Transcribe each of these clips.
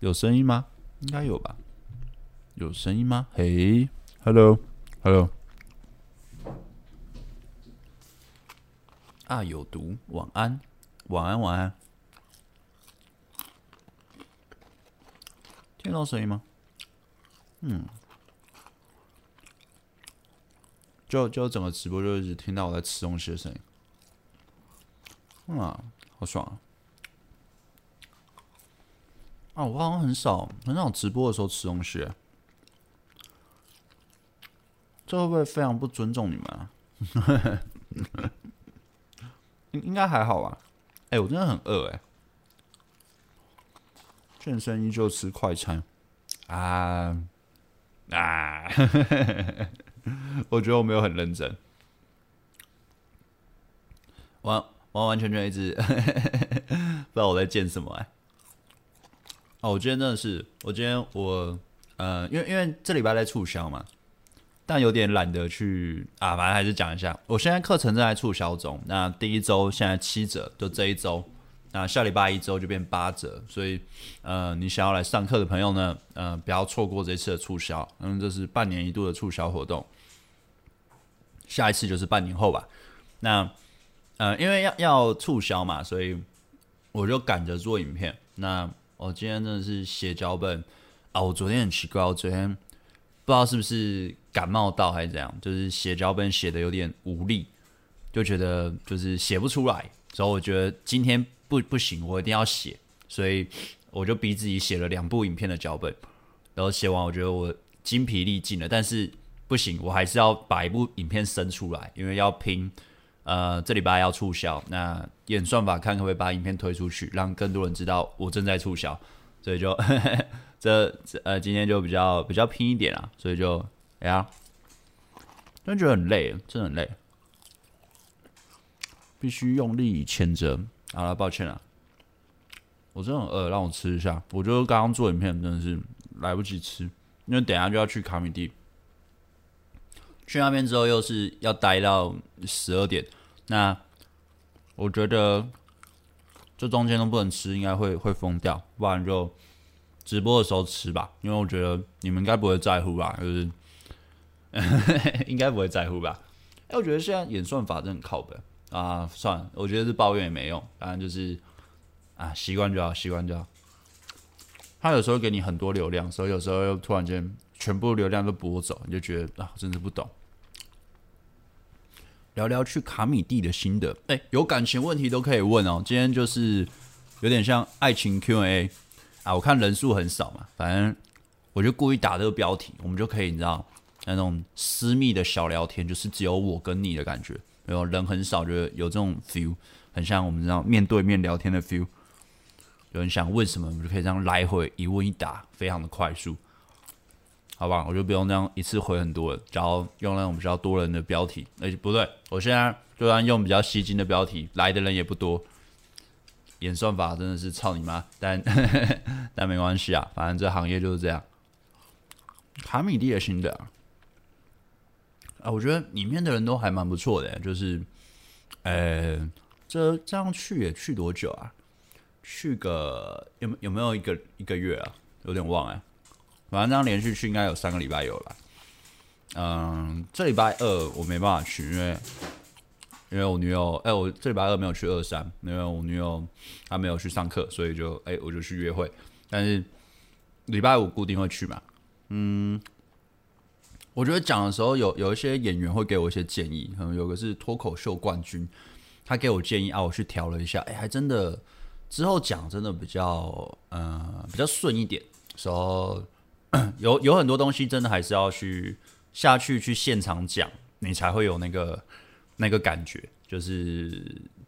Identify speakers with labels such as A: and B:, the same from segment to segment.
A: 有声音吗？应该有吧？有声音吗？嘿，Hello，Hello。啊，有毒！晚安，晚安，晚安。听到声音吗？嗯。就就整个直播就一直听到我在吃东西的声音。嗯啊，好爽啊！啊，我好像很少很少直播的时候吃东西，这会不会非常不尊重你们啊？应应该还好吧？哎、我真的很饿哎！健身依旧吃快餐啊啊！我觉得我没有很认真，完完完全全一直 不知道我在健什么哎。哦，我今天真的是，我今天我呃，因为因为这礼拜在促销嘛，但有点懒得去啊，反正还是讲一下。我现在课程正在促销中，那第一周现在七折，就这一周，那下礼拜一周就变八折，所以呃，你想要来上课的朋友呢，呃，不要错过这次的促销，因为这是半年一度的促销活动，下一次就是半年后吧。那呃，因为要要促销嘛，所以我就赶着做影片。那我今天真的是写脚本啊！我昨天很奇怪，我昨天不知道是不是感冒到还是怎样，就是写脚本写的有点无力，就觉得就是写不出来。所以我觉得今天不不行，我一定要写，所以我就逼自己写了两部影片的脚本。然后写完，我觉得我精疲力尽了，但是不行，我还是要把一部影片生出来，因为要拼。呃，这礼拜要促销，那演算法看可不可以把影片推出去，让更多人知道我正在促销，所以就 这呃今天就比较比较拼一点啊，所以就哎呀，真觉得很累，真的很累，必须用力牵着。好了，抱歉了，我真的很饿，让我吃一下。我觉得刚刚做影片真的是来不及吃，因为等下就要去卡米地。去那边之后又是要待到十二点，那我觉得这中间都不能吃，应该会会疯掉，不然就直播的时候吃吧，因为我觉得你们应该不会在乎吧，就是 应该不会在乎吧。哎，我觉得现在演算法真的很靠本啊，算了，我觉得是抱怨也没用，反正就是啊，习惯就好，习惯就好。他有时候给你很多流量，所以有时候又突然间全部流量都拨走，你就觉得啊，真是不懂。聊聊去卡米蒂的心得，哎、欸，有感情问题都可以问哦。今天就是有点像爱情 Q&A 啊，我看人数很少嘛，反正我就故意打这个标题，我们就可以你知道那种私密的小聊天，就是只有我跟你的感觉，没有人很少，觉得有这种 feel，很像我们这样面对面聊天的 feel。有人想问什么，我们就可以这样来回一问一答，非常的快速。好吧，我就不用这样一次回很多了，然后用那种比较多人的标题。哎、欸，不对，我现在就算用比较吸睛的标题，来的人也不多。演算法真的是操你妈！但 但没关系啊，反正这行业就是这样。卡米蒂的心得啊，我觉得里面的人都还蛮不错的，就是，呃、这这样去也去多久啊？去个有有没有一个一个月啊？有点忘哎。反正这样连续去应该有三个礼拜有了。嗯，这礼拜二我没办法去，因为因为我女友，哎、我这礼拜二没有去二三，因为我女友她没有去上课，所以就哎、我就去约会。但是礼拜五固定会去嘛。嗯，我觉得讲的时候有有一些演员会给我一些建议，可能有个是脱口秀冠军，他给我建议啊，我去调了一下，哎、还真的之后讲真的比较嗯比较顺一点，时候。有有很多东西真的还是要去下去去现场讲，你才会有那个那个感觉。就是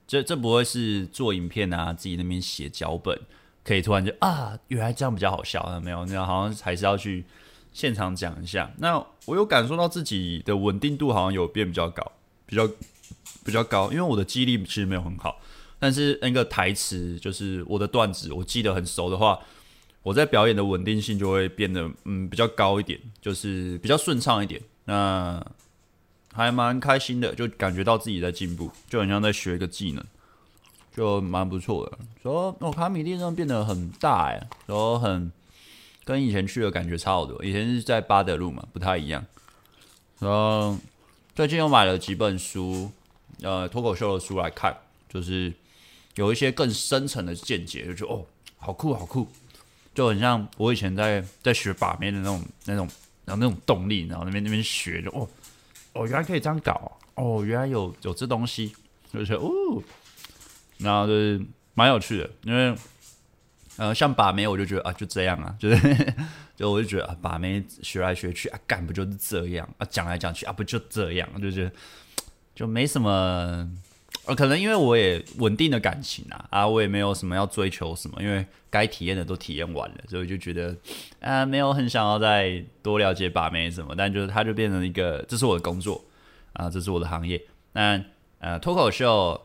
A: 这这不会是做影片啊，自己那边写脚本，可以突然就啊，原来这样比较好笑啊，没有，那好像还是要去现场讲一下。那我有感受到自己的稳定度好像有变比较高，比较比较高，因为我的记忆力其实没有很好，但是那个台词就是我的段子，我记得很熟的话。我在表演的稳定性就会变得嗯比较高一点，就是比较顺畅一点，那还蛮开心的，就感觉到自己在进步，就很像在学一个技能，就蛮不错的。说哦，卡米地上变得很大哎，说很跟以前去的感觉差好多。以前是在八德路嘛，不太一样。然后最近又买了几本书，呃，脱口秀的书来看，就是有一些更深层的见解，就觉得哦，好酷好酷，就很像我以前在在学把妹的那种那种然后那种动力，然后那边那边学，就哦哦，原来可以这样搞，哦，原来有有这东西，就觉得哦，然后就是蛮有趣的，因为。呃，像把妹，我就觉得啊，就这样啊，就是，就我就觉得啊，把妹学来学去啊，干不就是这样啊，讲来讲去啊，不就这样，就觉得就没什么，呃，可能因为我也稳定的感情啊，啊，我也没有什么要追求什么，因为该体验的都体验完了，所以就觉得啊，没有很想要再多了解把妹什么，但就是它就变成一个，这是我的工作啊，这是我的行业，那呃，脱口秀。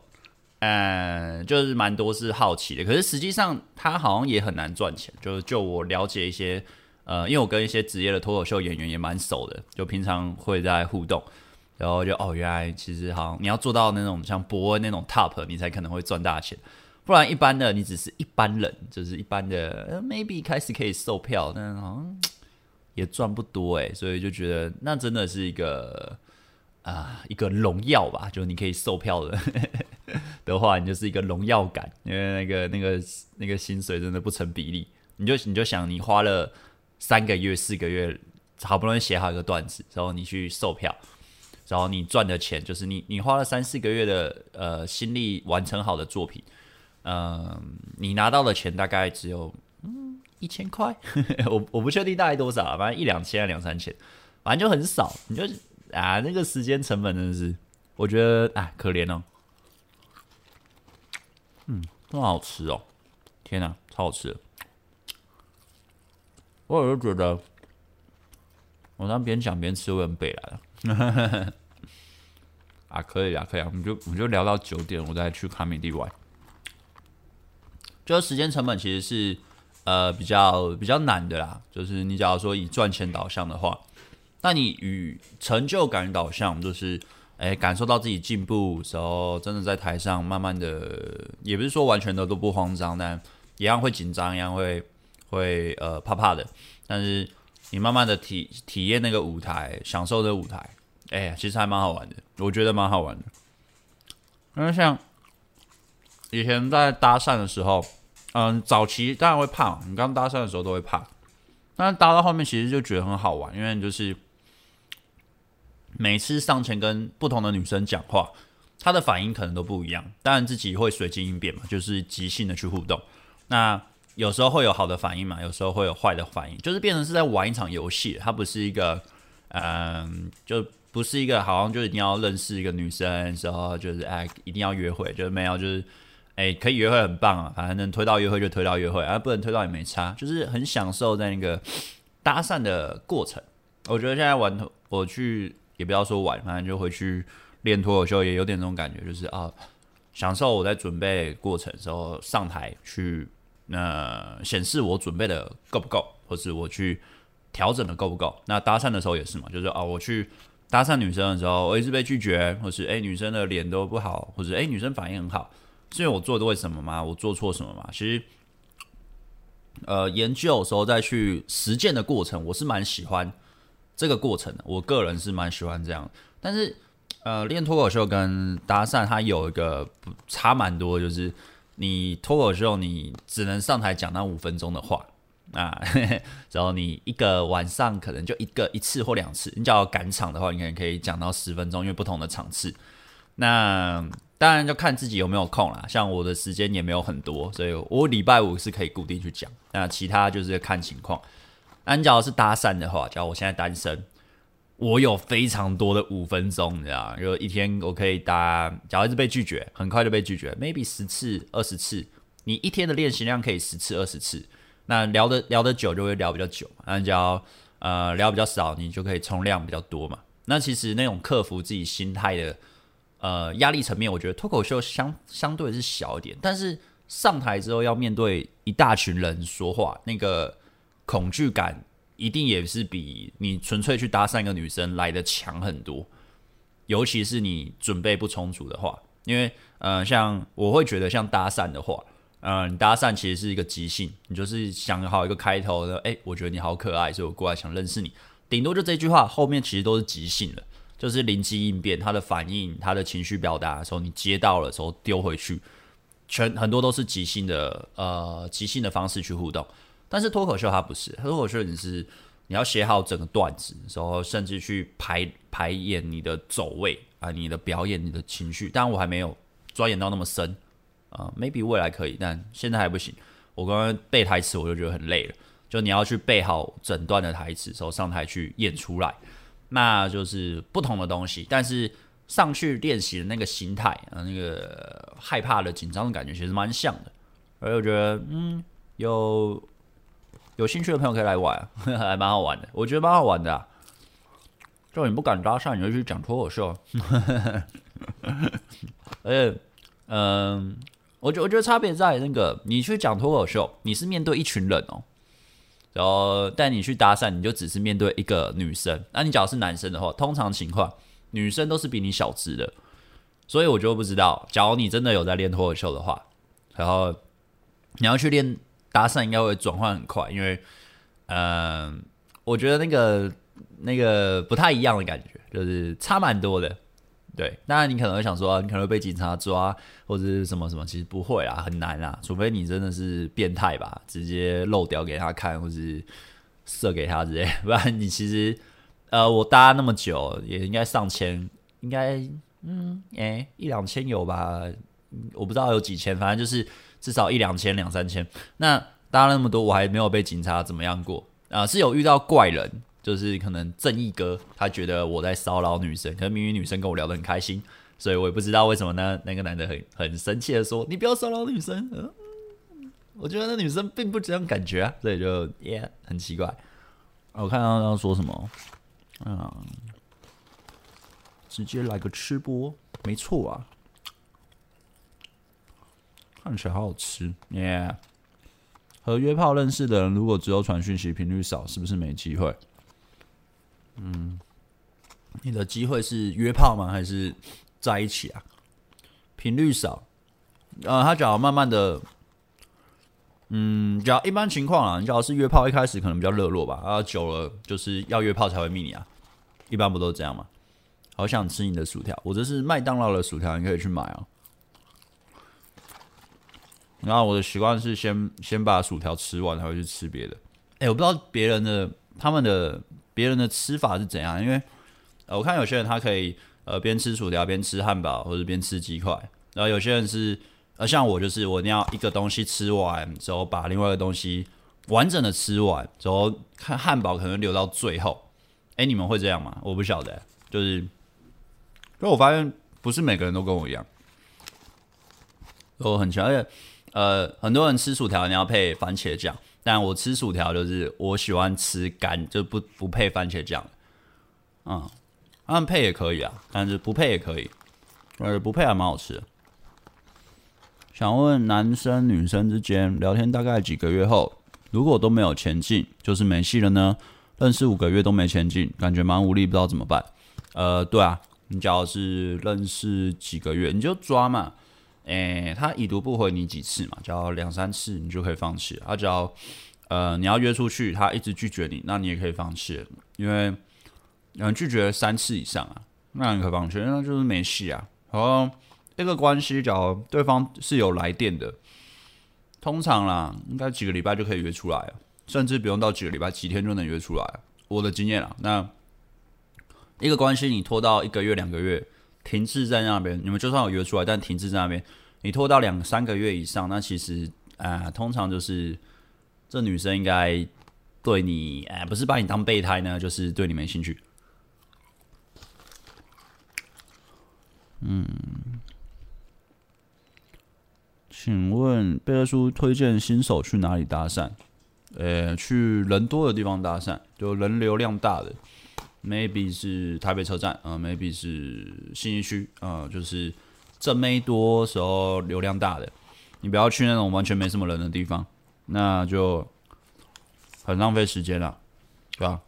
A: 嗯，就是蛮多是好奇的，可是实际上他好像也很难赚钱。就是就我了解一些，呃，因为我跟一些职业的脱口秀演员也蛮熟的，就平常会在互动，然后就哦，原来其实好像你要做到那种像博恩那种 top，你才可能会赚大钱，不然一般的你只是一般人，就是一般的呃，maybe 开始可以售票，但好像也赚不多诶，所以就觉得那真的是一个。啊，一个荣耀吧，就你可以售票的 的话，你就是一个荣耀感，因为那个那个那个薪水真的不成比例。你就你就想，你花了三个月、四个月，好不容易写好一个段子，然后你去售票，然后你赚的钱就是你你花了三四个月的呃心力完成好的作品，嗯、你拿到的钱大概只有嗯一千块，我我不确定大概多少，反正一两千、两三千，反正就很少，你就。啊，那个时间成本真的是，我觉得哎，可怜哦。嗯，这么好吃哦！天哪，超好吃！我有时候觉得，我当边讲边吃，会很北来了。啊，可以啊，可以啊，我们就我们就聊到九点，我再去卡米蒂玩。就时间成本其实是呃比较比较难的啦，就是你假如说以赚钱导向的话。那你与成就感导向，就是，哎，感受到自己进步时候，真的在台上慢慢的，也不是说完全的都不慌张，但一样会紧张，一样会会呃怕怕的。但是你慢慢的体体验那个舞台，享受这个舞台，哎，其实还蛮好玩的，我觉得蛮好玩的。因为像以前在搭讪的时候，嗯，早期当然会怕，你刚搭讪的时候都会怕，但搭到后面其实就觉得很好玩，因为就是。每次上前跟不同的女生讲话，她的反应可能都不一样。当然自己会随机应变嘛，就是即兴的去互动。那有时候会有好的反应嘛，有时候会有坏的反应，就是变成是在玩一场游戏。它不是一个，嗯、就不是一个好像就一定要认识一个女生的时候，就是哎一定要约会，就是没有，就是哎可以约会很棒啊，反正能推到约会就推到约会，啊不能推到也没差，就是很享受在那个搭讪的过程。我觉得现在玩我去。也不要说玩，反正就回去练脱口秀，也有点那种感觉，就是啊，享受我在准备过程的时候上台去，那显示我准备的够不够，或是我去调整的够不够。那搭讪的时候也是嘛，就是啊，我去搭讪女生的时候，我一直被拒绝，或是哎、女生的脸都不好，或者哎、女生反应很好，是因为我做的为什么吗？我做错什么吗？其实，呃，研究的时候再去实践的过程，我是蛮喜欢。这个过程的，我个人是蛮喜欢这样。但是，呃，练脱口秀跟搭讪，它有一个差蛮多，就是你脱口秀你只能上台讲那五分钟的话啊，然后你一个晚上可能就一个一次或两次。你只要赶场的话，你可能可以讲到十分钟，因为不同的场次。那当然就看自己有没有空啦。像我的时间也没有很多，所以我礼拜五是可以固定去讲。那其他就是看情况。单脚是搭讪的话，假如我现在单身，我有非常多的五分钟，你知道，就一天我可以搭，假如一直被拒绝，很快就被拒绝，maybe 十次、二十次，你一天的练习量可以十次、二十次，那聊的聊得久就会聊比较久，那只要呃聊比较少，你就可以冲量比较多嘛。那其实那种克服自己心态的呃压力层面，我觉得脱口秀相相对是小一点，但是上台之后要面对一大群人说话，那个。恐惧感一定也是比你纯粹去搭讪一个女生来的强很多，尤其是你准备不充足的话，因为呃，像我会觉得像搭讪的话，嗯，你搭讪其实是一个即兴，你就是想好一个开头的，哎，我觉得你好可爱，所以我过来想认识你。顶多就这句话，后面其实都是即兴的，就是灵机应变，他的反应，他的情绪表达的时候，你接到了时候丢回去，全很多都是即兴的，呃，即兴的方式去互动。但是脱口秀它不是，脱口秀你是你要写好整个段子，然后甚至去排排演你的走位啊，你的表演，你的情绪。当然我还没有钻研到那么深。啊、，maybe 未来可以，但现在还不行。我刚刚背台词，我就觉得很累了。就你要去背好整段的台词，然后上台去演出来，那就是不同的东西。但是上去练习的那个心态啊，那个害怕的、紧张的感觉，其实蛮像的。而我觉得，嗯，有有兴趣的朋友可以来玩，还蛮好玩的。我觉得蛮好玩的、就你不敢搭讪，你就去讲脱口秀。而且，嗯。我觉我觉得差别在那个，你去讲脱口秀，你是面对一群人哦，然后但你去搭讪，你就只是面对一个女生。那你假如是男生的话，通常情况女生都是比你小资的，所以我就不知道，假如你真的有在练脱口秀的话，然后你要去练搭讪，应该会转换很快，因为嗯、呃，我觉得那个那个不太一样的感觉，就是差蛮多的。对，当然你可能会想说，你可能会被警察抓，或者是什么什么，其实不会啊，很难啊，除非你真的是变态吧，直接漏掉给他看，或是射给他之类，不然你其实，呃，我搭那么久，也应该上千，应该，嗯，哎、一两千有吧，我不知道有几千，反正就是至少一两千、两三千。那搭那么多，我还没有被警察怎么样过啊、是有遇到怪人。就是可能正义哥他觉得我在骚扰女生，可能明明女生跟我聊得很开心，所以我也不知道为什么呢？那个男的很很生气的说：“你不要骚扰女生。”嗯，我觉得那女生并不这样感觉啊，所以就耶、很奇怪。我看到他说什么，嗯，直接来个吃播，没错啊，看起来好好吃耶。和约炮认识的人，如果只有传讯息频率少，是不是没机会？嗯，你的机会是约炮吗？还是在一起啊？频率少，呃，他只要慢慢的，嗯，只要一般情况啊，你只要是约炮，一开始可能比较热络吧，啊，久了就是要约炮才会密你啊，一般不都这样吗？好想吃你的薯条，我这是麦当劳的薯条，你可以去买啊。然后我的习惯是先先把薯条吃完，才会去吃别的。哎、我不知道别人的他们的。别人的吃法是怎样？因为，我看有些人他可以呃边吃薯条边吃汉堡，或者边吃鸡块。然后有些人是呃，像我就是我一定要一个东西吃完之后，把另外一个东西完整的吃完之后，看汉堡可能留到最后。哎，你们会这样吗？我不晓得，就是，因为我发现不是每个人都跟我一样，我很强，而且呃，很多人吃薯条你要配番茄酱。但我吃薯条就是我喜欢吃干，就不不配番茄酱。嗯，他们配也可以啊，但是不配也可以，呃，不配还蛮好吃。想问男生女生之间聊天大概几个月后，如果都没有前进，就是没戏了呢？认识五个月都没前进，感觉蛮无力，不知道怎么办。呃，对啊，你只要是认识几个月，你就抓嘛。诶、他已读不回你几次嘛？只要两三次，你就可以放弃。他只要呃，你要约出去，他一直拒绝你，那你也可以放弃，因为嗯，拒绝三次以上啊，那你可以放弃，那就是没戏啊。然后这个关系，假如对方是有来电的，通常啦，应该几个礼拜就可以约出来，甚至不用到几个礼拜，几天就能约出来。我的经验啦，那一个关系你拖到一个月、两个月。停滞在那边，你们就算有约出来，但停滞在那边，你拖到两三个月以上，那其实啊、通常就是这女生应该对你，哎、不是把你当备胎呢，就是对你没兴趣。嗯，请问贝克书推荐新手去哪里搭讪？呃，去人多的地方搭讪，就人流量大的。Maybe 是台北车站，呃，maybe 是信义区，呃，就是正妹多时候流量大的，你不要去那种完全没什么人的地方，那就很浪费时间了，对吧？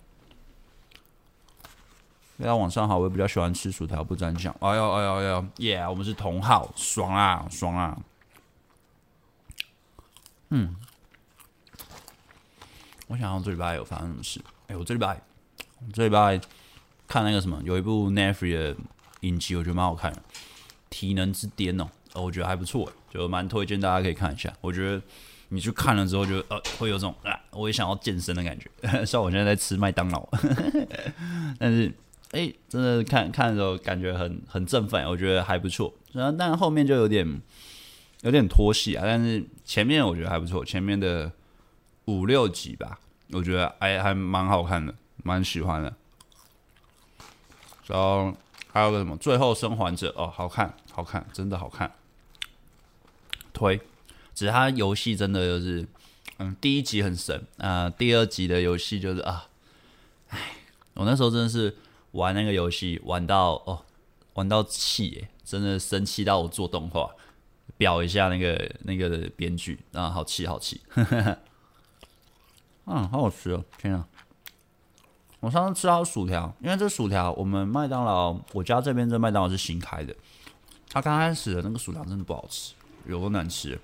A: 大家晚上好，我也比较喜欢吃薯条不沾酱。哎呦哎呦哎呦，耶！我们是同好，爽啊爽啊！嗯，我想想这礼拜有发生什么事？哎、我这礼拜，这礼拜看那个什么，有一部 n e t f l i 的影集，我觉得蛮好看的，《体能之巅》哦，我觉得还不错，就蛮推荐大家可以看一下。我觉得你去看了之后就，呃会有种啊，我也想要健身的感觉。虽然我现在在吃麦当劳，但是哎、真的看看的时候感觉很很振奋，我觉得还不错。然后，但后面就有点。有点拖戏啊，但是前面我觉得还不错，前面的五六集吧，我觉得还还蛮好看的，蛮喜欢的。然后还有个什么《最后生还者》哦，好看，好看，真的好看。推，只是它游戏真的就是，嗯，第一集很神啊，第二集的游戏就是啊，哎，我那时候真的是玩那个游戏玩到哦，玩到气耶，真的生气到我做动画。表一下那个那个编剧啊，好气好气，嗯，好好吃哦！天啊，我上次吃到薯条，因为这薯条我们麦当劳，我家这边这麦当劳是新开的，他刚开始的那个薯条真的不好吃，有多难吃，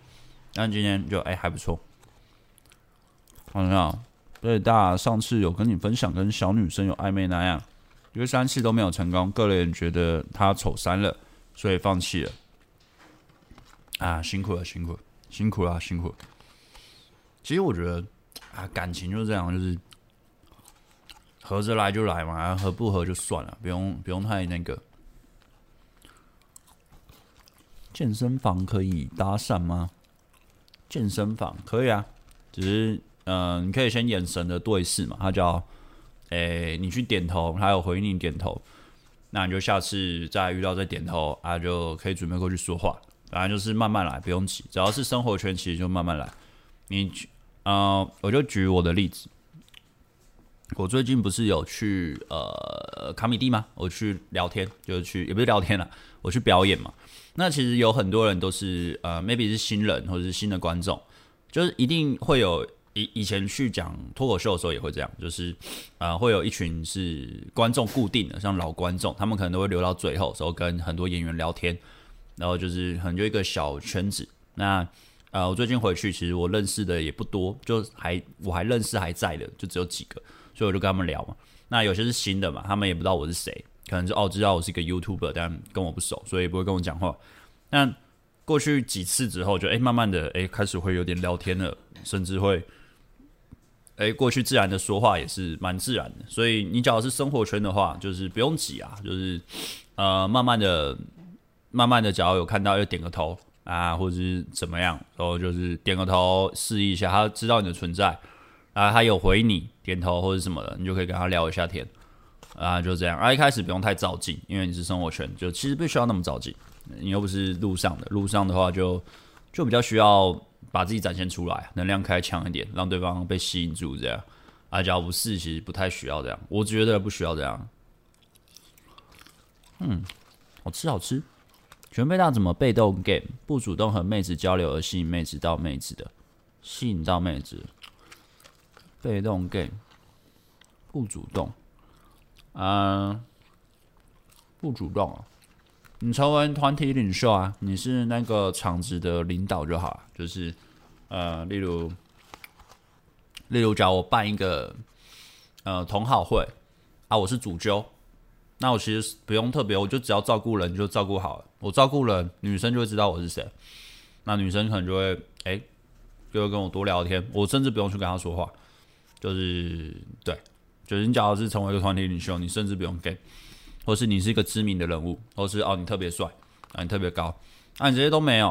A: 但今天就哎、还不错。好像所以大家上次有跟你分享跟小女生有暧昧那样，因为三次都没有成功，个人觉得他丑三了，所以放弃了。啊，辛苦了，辛苦了，辛苦了，辛苦了。其实我觉得啊，感情就是这样，就是合着来就来嘛，合不合就算了，不用不用太那个。健身房可以搭讪吗？健身房可以啊，只是嗯、你可以先眼神的对视嘛，他叫诶，你去点头，他有回应你点头，那你就下次再遇到再点头啊，就可以准备过去说话。反正就是慢慢来，不用急。只要是生活圈，其实就慢慢来。你，呃，我就举我的例子。我最近不是有去呃卡米蒂吗？我去聊天，就是去也不是聊天了，我去表演嘛。那其实有很多人都是呃，maybe 是新人或者是新的观众，就是一定会有以以前去讲脱口秀的时候也会这样，就是呃，会有一群是观众固定的，像老观众，他们可能都会留到最后时候跟很多演员聊天。然后就是可能就一个小圈子，那呃，我最近回去，其实我认识的也不多，就还我还认识还在的，就只有几个，所以我就跟他们聊嘛。那有些是新的嘛，他们也不知道我是谁，可能就哦知道我是一个 YouTuber，但跟我不熟，所以也不会跟我讲话。那过去几次之后就，就哎慢慢的哎开始会有点聊天了，甚至会哎过去自然的说话也是蛮自然的。所以你只要是生活圈的话，就是不用挤啊，就是呃慢慢的。慢慢的，只要有看到，就点个头啊，或者是怎么样，然后就是点个头示意一下，他知道你的存在啊，他有回你点头或者什么的，你就可以跟他聊一下天啊，就这样。啊，一开始不用太照镜，因为你是生活圈，就其实不需要那么照镜，你又不是路上的，路上的话就就比较需要把自己展现出来，能量开强一点，让对方被吸引住这样。啊，只要不是，其实不太需要这样，我觉得不需要这样。嗯，好吃，好吃。全被大怎么被动 game 不主动和妹子交流而吸引妹子到妹子的，吸引到妹子，被动 game 不主动，啊，不主动啊，你成为团体领袖啊，你是那个场子的领导就好了，就是呃，例如，例如假如我办一个呃同好会啊，我是主揪。那我其实不用特别，我就只要照顾人就照顾好了。我照顾人，女生就会知道我是谁。那女生可能就会哎、就会跟我多聊天。我甚至不用去跟她说话，就是对，就是你假如是成为一个团体领袖，你甚至不用给，或是你是一个知名的人物，或是哦你特别帅啊，你特别高，啊你这些都没有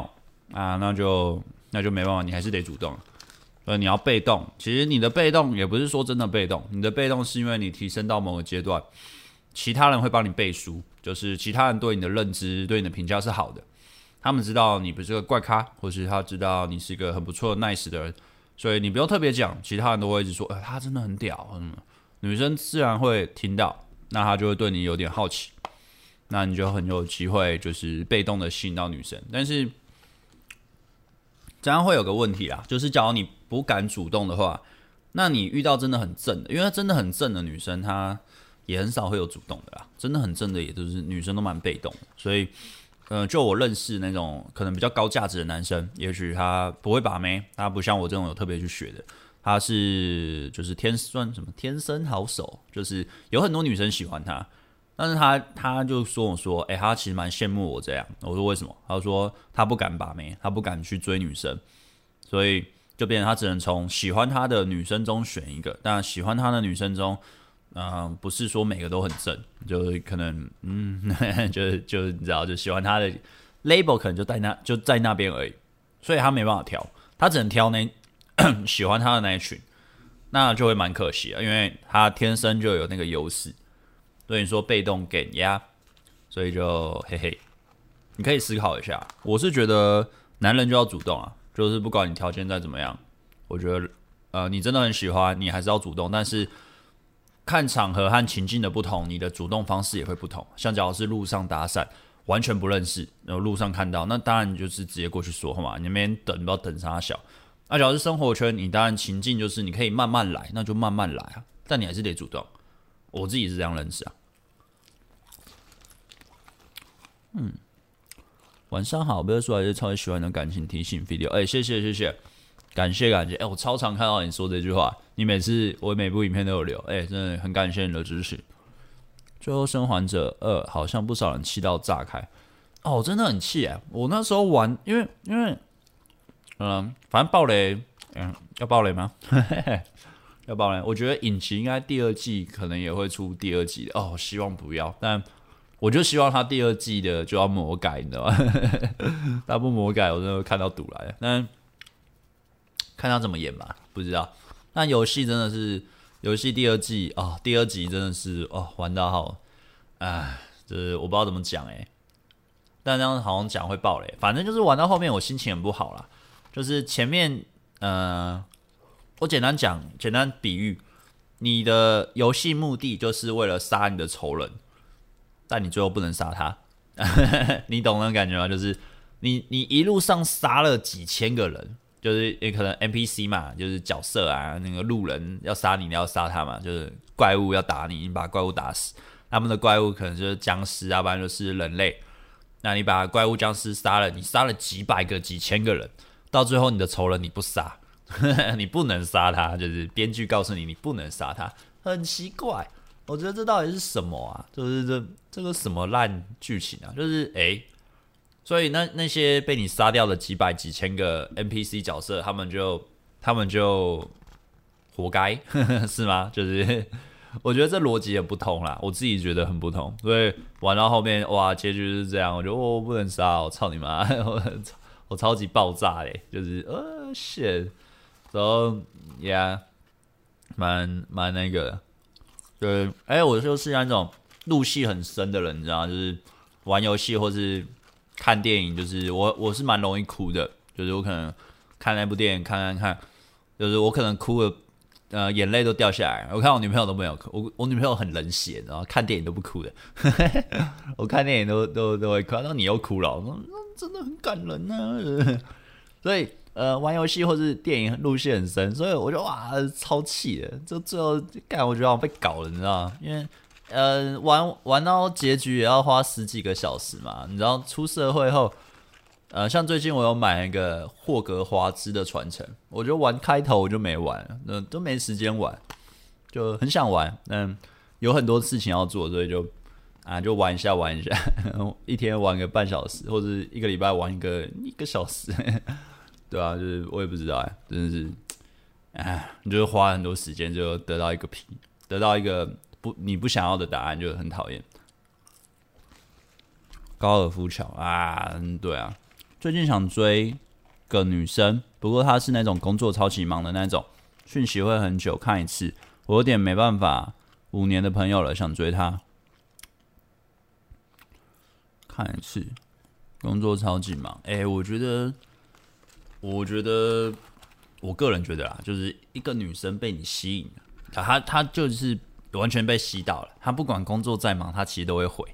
A: 啊，那就那就没办法，你还是得主动。呃，你要被动，其实你的被动也不是说真的被动，你的被动是因为你提升到某个阶段。其他人会帮你背书，就是其他人对你的认知、对你的评价是好的。他们知道你不是个怪咖，或是他知道你是一个很不错、nice 的人，所以你不用特别讲，其他人都会一直说：“呃、他真的很屌。”嗯，女生自然会听到，那他就会对你有点好奇，那你就很有机会就是被动的吸引到女生。但是这样会有个问题啊，就是假如你不敢主动的话，那你遇到真的很正的，因为真的很正的女生，她。也很少会有主动的啦，真的很正的，也都是女生都蛮被动，所以呃，就我认识那种可能比较高价值的男生，也许他不会把妹，他不像我这种有特别去学的，他是就是天算什么天生好手，就是有很多女生喜欢他，但是他他就说我说，哎、他其实蛮羡慕我这样。我说为什么？他说他不敢把妹，他不敢去追女生，所以就变成他只能从喜欢他的女生中选一个，但喜欢他的女生中。嗯、不是说每个都很正，就是可能，嗯，就是就是你知道，就喜欢他的 label 可能就在那就在那边而已，所以他没办法挑，他只能挑那 喜欢他的那一群，那就会蛮可惜啊，因为他天生就有那个优势，所以你说被动给压，所以就嘿嘿，你可以思考一下，我是觉得男人就要主动啊，就是不管你条件再怎么样，我觉得呃你真的很喜欢，你还是要主动，但是。看场合和情境的不同，你的主动方式也会不同。像假如是路上搭讪，完全不认识，然后路上看到，那当然你就是直接过去说话嘛。你那边等，不要等啥小。那假如是生活圈，你当然情境就是你可以慢慢来，那就慢慢来啊。但你还是得主动。我自己是这样认识啊。嗯，晚上好，不要说还是超级喜欢的感情提醒 video。哎，谢谢谢谢。感谢感谢，哎、我超常看到你说这句话，你每次我每部影片都有留，哎、欸，真的很感谢你的支持。最后生还者二好像不少人气到炸开，哦，真的很气哎！我那时候玩，因为因为，嗯、呃，反正暴雷，嗯，要暴雷吗？要暴雷？我觉得引擎应该第二季可能也会出第二季的哦，希望不要，但我就希望他第二季的就要魔改，你知道吗？他不魔改，我真的会看到赌来了，但。看他怎么演吧，不知道。那游戏真的是游戏第二季哦，第二集真的是哦，玩到好，哎，就是我不知道怎么讲哎。但这样好像讲会爆雷，反正就是玩到后面我心情很不好啦。就是前面，呃，我简单讲，简单比喻，你的游戏目的就是为了杀你的仇人，但你最后不能杀他，你懂那种感觉吗？就是你你一路上杀了几千个人。就是也可能 NPC 嘛，就是角色啊，那个路人要杀你，你要杀他嘛。就是怪物要打你，你把怪物打死。他们的怪物可能就是僵尸，要不然就是人类。那你把怪物僵尸杀了，你杀了几百个、几千个人，到最后你的仇人你不杀，你不能杀他，就是编剧告诉你你不能杀他，很奇怪。我觉得这到底是什么啊？就是这这个什么烂剧情啊？就是诶。所以那那些被你杀掉的几百几千个 NPC 角色，他们就他们就活该 是吗？就是 我觉得这逻辑也不通啦，我自己觉得很不通。所以玩到后面哇，结局是这样，我觉得我不能杀，我操你妈，我 我超级爆炸嘞，就是呃 shit，然后呀蛮蛮那个，对，哎、我就是那种入戏很深的人，你知道？就是玩游戏或是。看电影就是我，我是蛮容易哭的，就是我可能看那部电影看看看，就是我可能哭了，呃，眼泪都掉下来。我看我女朋友都没有哭，我我女朋友很冷血，然后看电影都不哭的。我看电影都都都会哭，然后你又哭了，我说真的很感人啊。所以呃，玩游戏或是电影入戏很深，所以我就哇超气的，就最后干我觉得我被搞了，你知道吗？因为。呃，玩玩到结局也要花十几个小时嘛，你知道出社会后，呃，像最近我有买一个霍格华兹的传承，我就玩开头我就没玩，那都没时间玩，就很想玩，嗯，有很多事情要做，所以就啊就玩一下玩一下，一天玩个半小时，或者一个礼拜玩一个一个小时，对啊，就是我也不知道哎，真的是，哎，你就花很多时间就得到一个皮，得到一个。不，你不想要的答案就很讨厌。高尔夫球啊，对啊，最近想追个女生，不过她是那种工作超级忙的那种，讯息会很久看一次，我有点没办法。五年的朋友了，想追她，看一次，工作超级忙。哎、我觉得，我觉得，我个人觉得啦，就是一个女生被你吸引，她她就是。完全被吸到了，他不管工作再忙，他其实都会回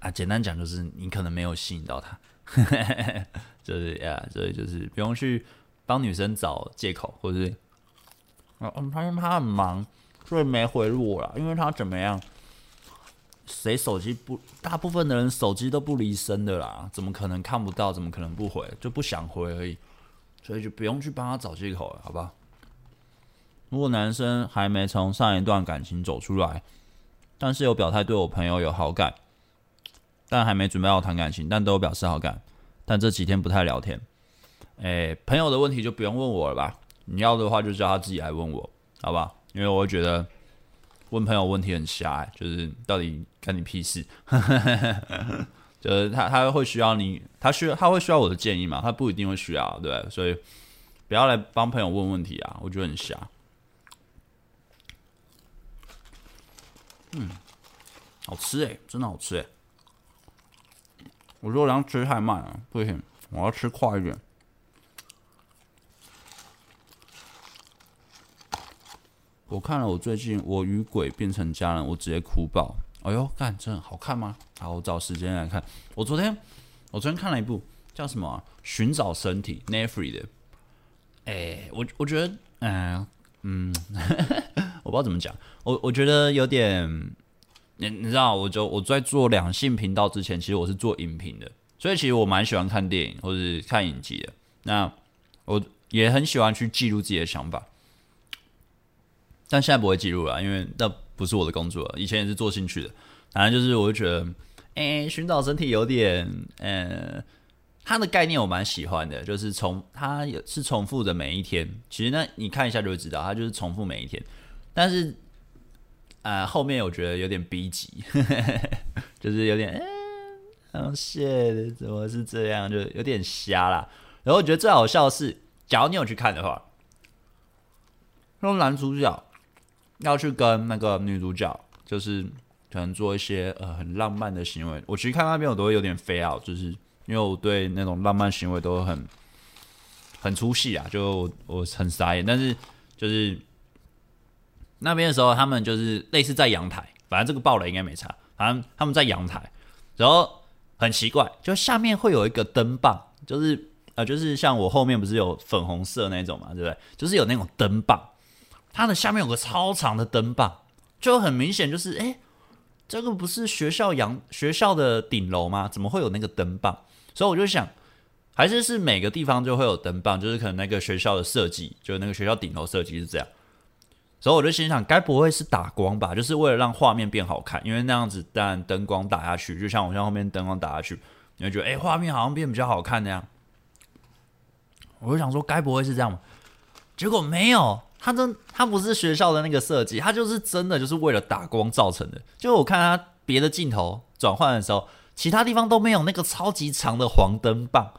A: 啊。简单讲就是，你可能没有吸引到他，就是呀，所以就是不用去帮女生找借口，或者是，嗯，他因为他很忙，所以没回我了，因为他怎么样谁手机不？大部分的人手机都不离身的啦，怎么可能看不到？怎么可能不回？就不想回而已，所以就不用去帮他找借口了，好吧？如果男生还没从上一段感情走出来，但是有表态对我朋友有好感，但还没准备好谈感情，但都有表示好感，但这几天不太聊天。诶，朋友的问题就不用问我了吧？你要的话就叫他自己来问我，好吧？因为我会觉得问朋友问题很瞎，欸，就是到底干你屁事？就是他他会需要你，他需他会需要我的建议嘛？他不一定会需要，对不对？所以不要来帮朋友问问题啊，我觉得很瞎。嗯，好吃诶，真的好吃诶。我如果这样吃太慢了，不行，我要吃快一点。我看了我最近《我与鬼变成家人》，我直接哭爆。哎呦，干，真的好看吗？好，我找时间来看。我昨天，我昨天看了一部叫什么？《寻找身体》Nefry 的。哎、我我觉得，嗯嗯，不知道怎么讲。我我觉得有点，你你知道，我就我在做两性频道之前，其实我是做影评的，所以其实我蛮喜欢看电影或者看影集的。那我也很喜欢去记录自己的想法。但现在不会记录了，因为那不是我的工作。以前也是做兴趣的，反正就是我就觉得，哎、寻找身体有点，呃，它的概念我蛮喜欢的，就是重，它也是重复的每一天。其实呢，你看一下就会知道，它就是重复每一天。但是，啊、呃，后面我觉得有点逼急，就是有点，嗯、欸，好谢，怎么是这样？就有点瞎啦。然后我觉得最好笑的是，假如你有去看的话，说男主角。要去跟那个女主角，就是可能做一些呃很浪漫的行为。我其实看那边我都会有点飞啊，就是因为我对那种浪漫行为都很很出戏啊，就，我很傻眼。但是就是那边的时候，他们就是类似在阳台，反正这个爆雷应该没差。反正他们在阳台，然后很奇怪，就下面会有一个灯棒，就是呃就是像我后面不是有粉红色那种嘛，对不对？就是有那种灯棒。它的下面有个超长的灯棒，就很明显就是，哎、这个不是学校阳学校的顶楼吗？怎么会有那个灯棒？所以我就想，还是是每个地方就会有灯棒，就是可能那个学校的设计，就那个学校顶楼设计是这样。所以我就心想，该不会是打光吧？就是为了让画面变好看，因为那样子，当然灯光打下去，就像我像后面灯光打下去，你会觉得，哎、画面好像变比较好看那样。我就想说，该不会是这样吗？结果没有。他真，他不是学校的那个设计，他就是真的就是为了打光造成的。就我看他别的镜头转换的时候，其他地方都没有那个超级长的黄灯棒，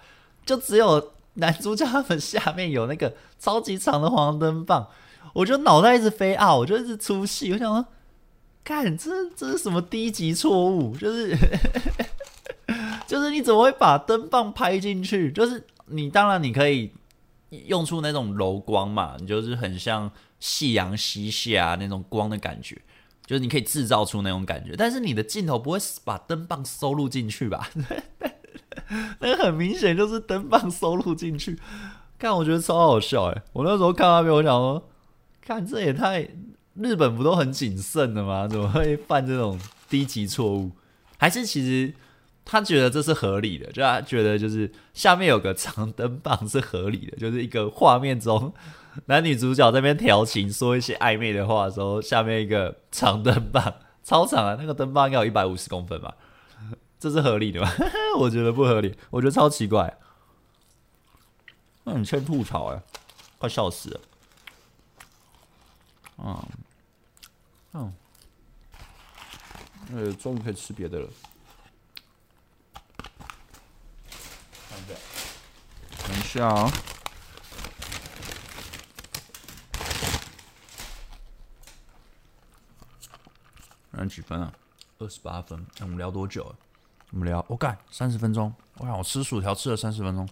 A: 就只有男主角他们下面有那个超级长的黄灯棒。我就脑袋一直飞啊，我就一直出戏。我想说，看这这是什么低级错误？就是 就是你怎么会把灯棒拍进去？就是你当然你可以。用出那种柔光嘛，你就是很像夕阳西下那种光的感觉，就是你可以制造出那种感觉，但是你的镜头不会把灯棒收录进去吧？那很明显就是灯棒收录进去，看我觉得超好笑哎！我那时候看那边，我想说，看这也太日本不都很谨慎的吗？怎么会犯这种低级错误？还是其实？他觉得这是合理的，就他觉得就是下面有个长灯棒是合理的，就是一个画面中男女主角在那边调情说一些暧昧的话的时候，下面一个长灯棒超长啊，那个灯棒要一百五十公分吧？这是合理的吗？我觉得不合理，我觉得超奇怪。那你欠吐槽哎，快笑死了。嗯嗯，呃，终于可以吃别的了。等一下啊！现在几分啊？二十八分。那我们聊多久了？我们聊，我干三十分钟。我想我吃薯条吃了三十分钟。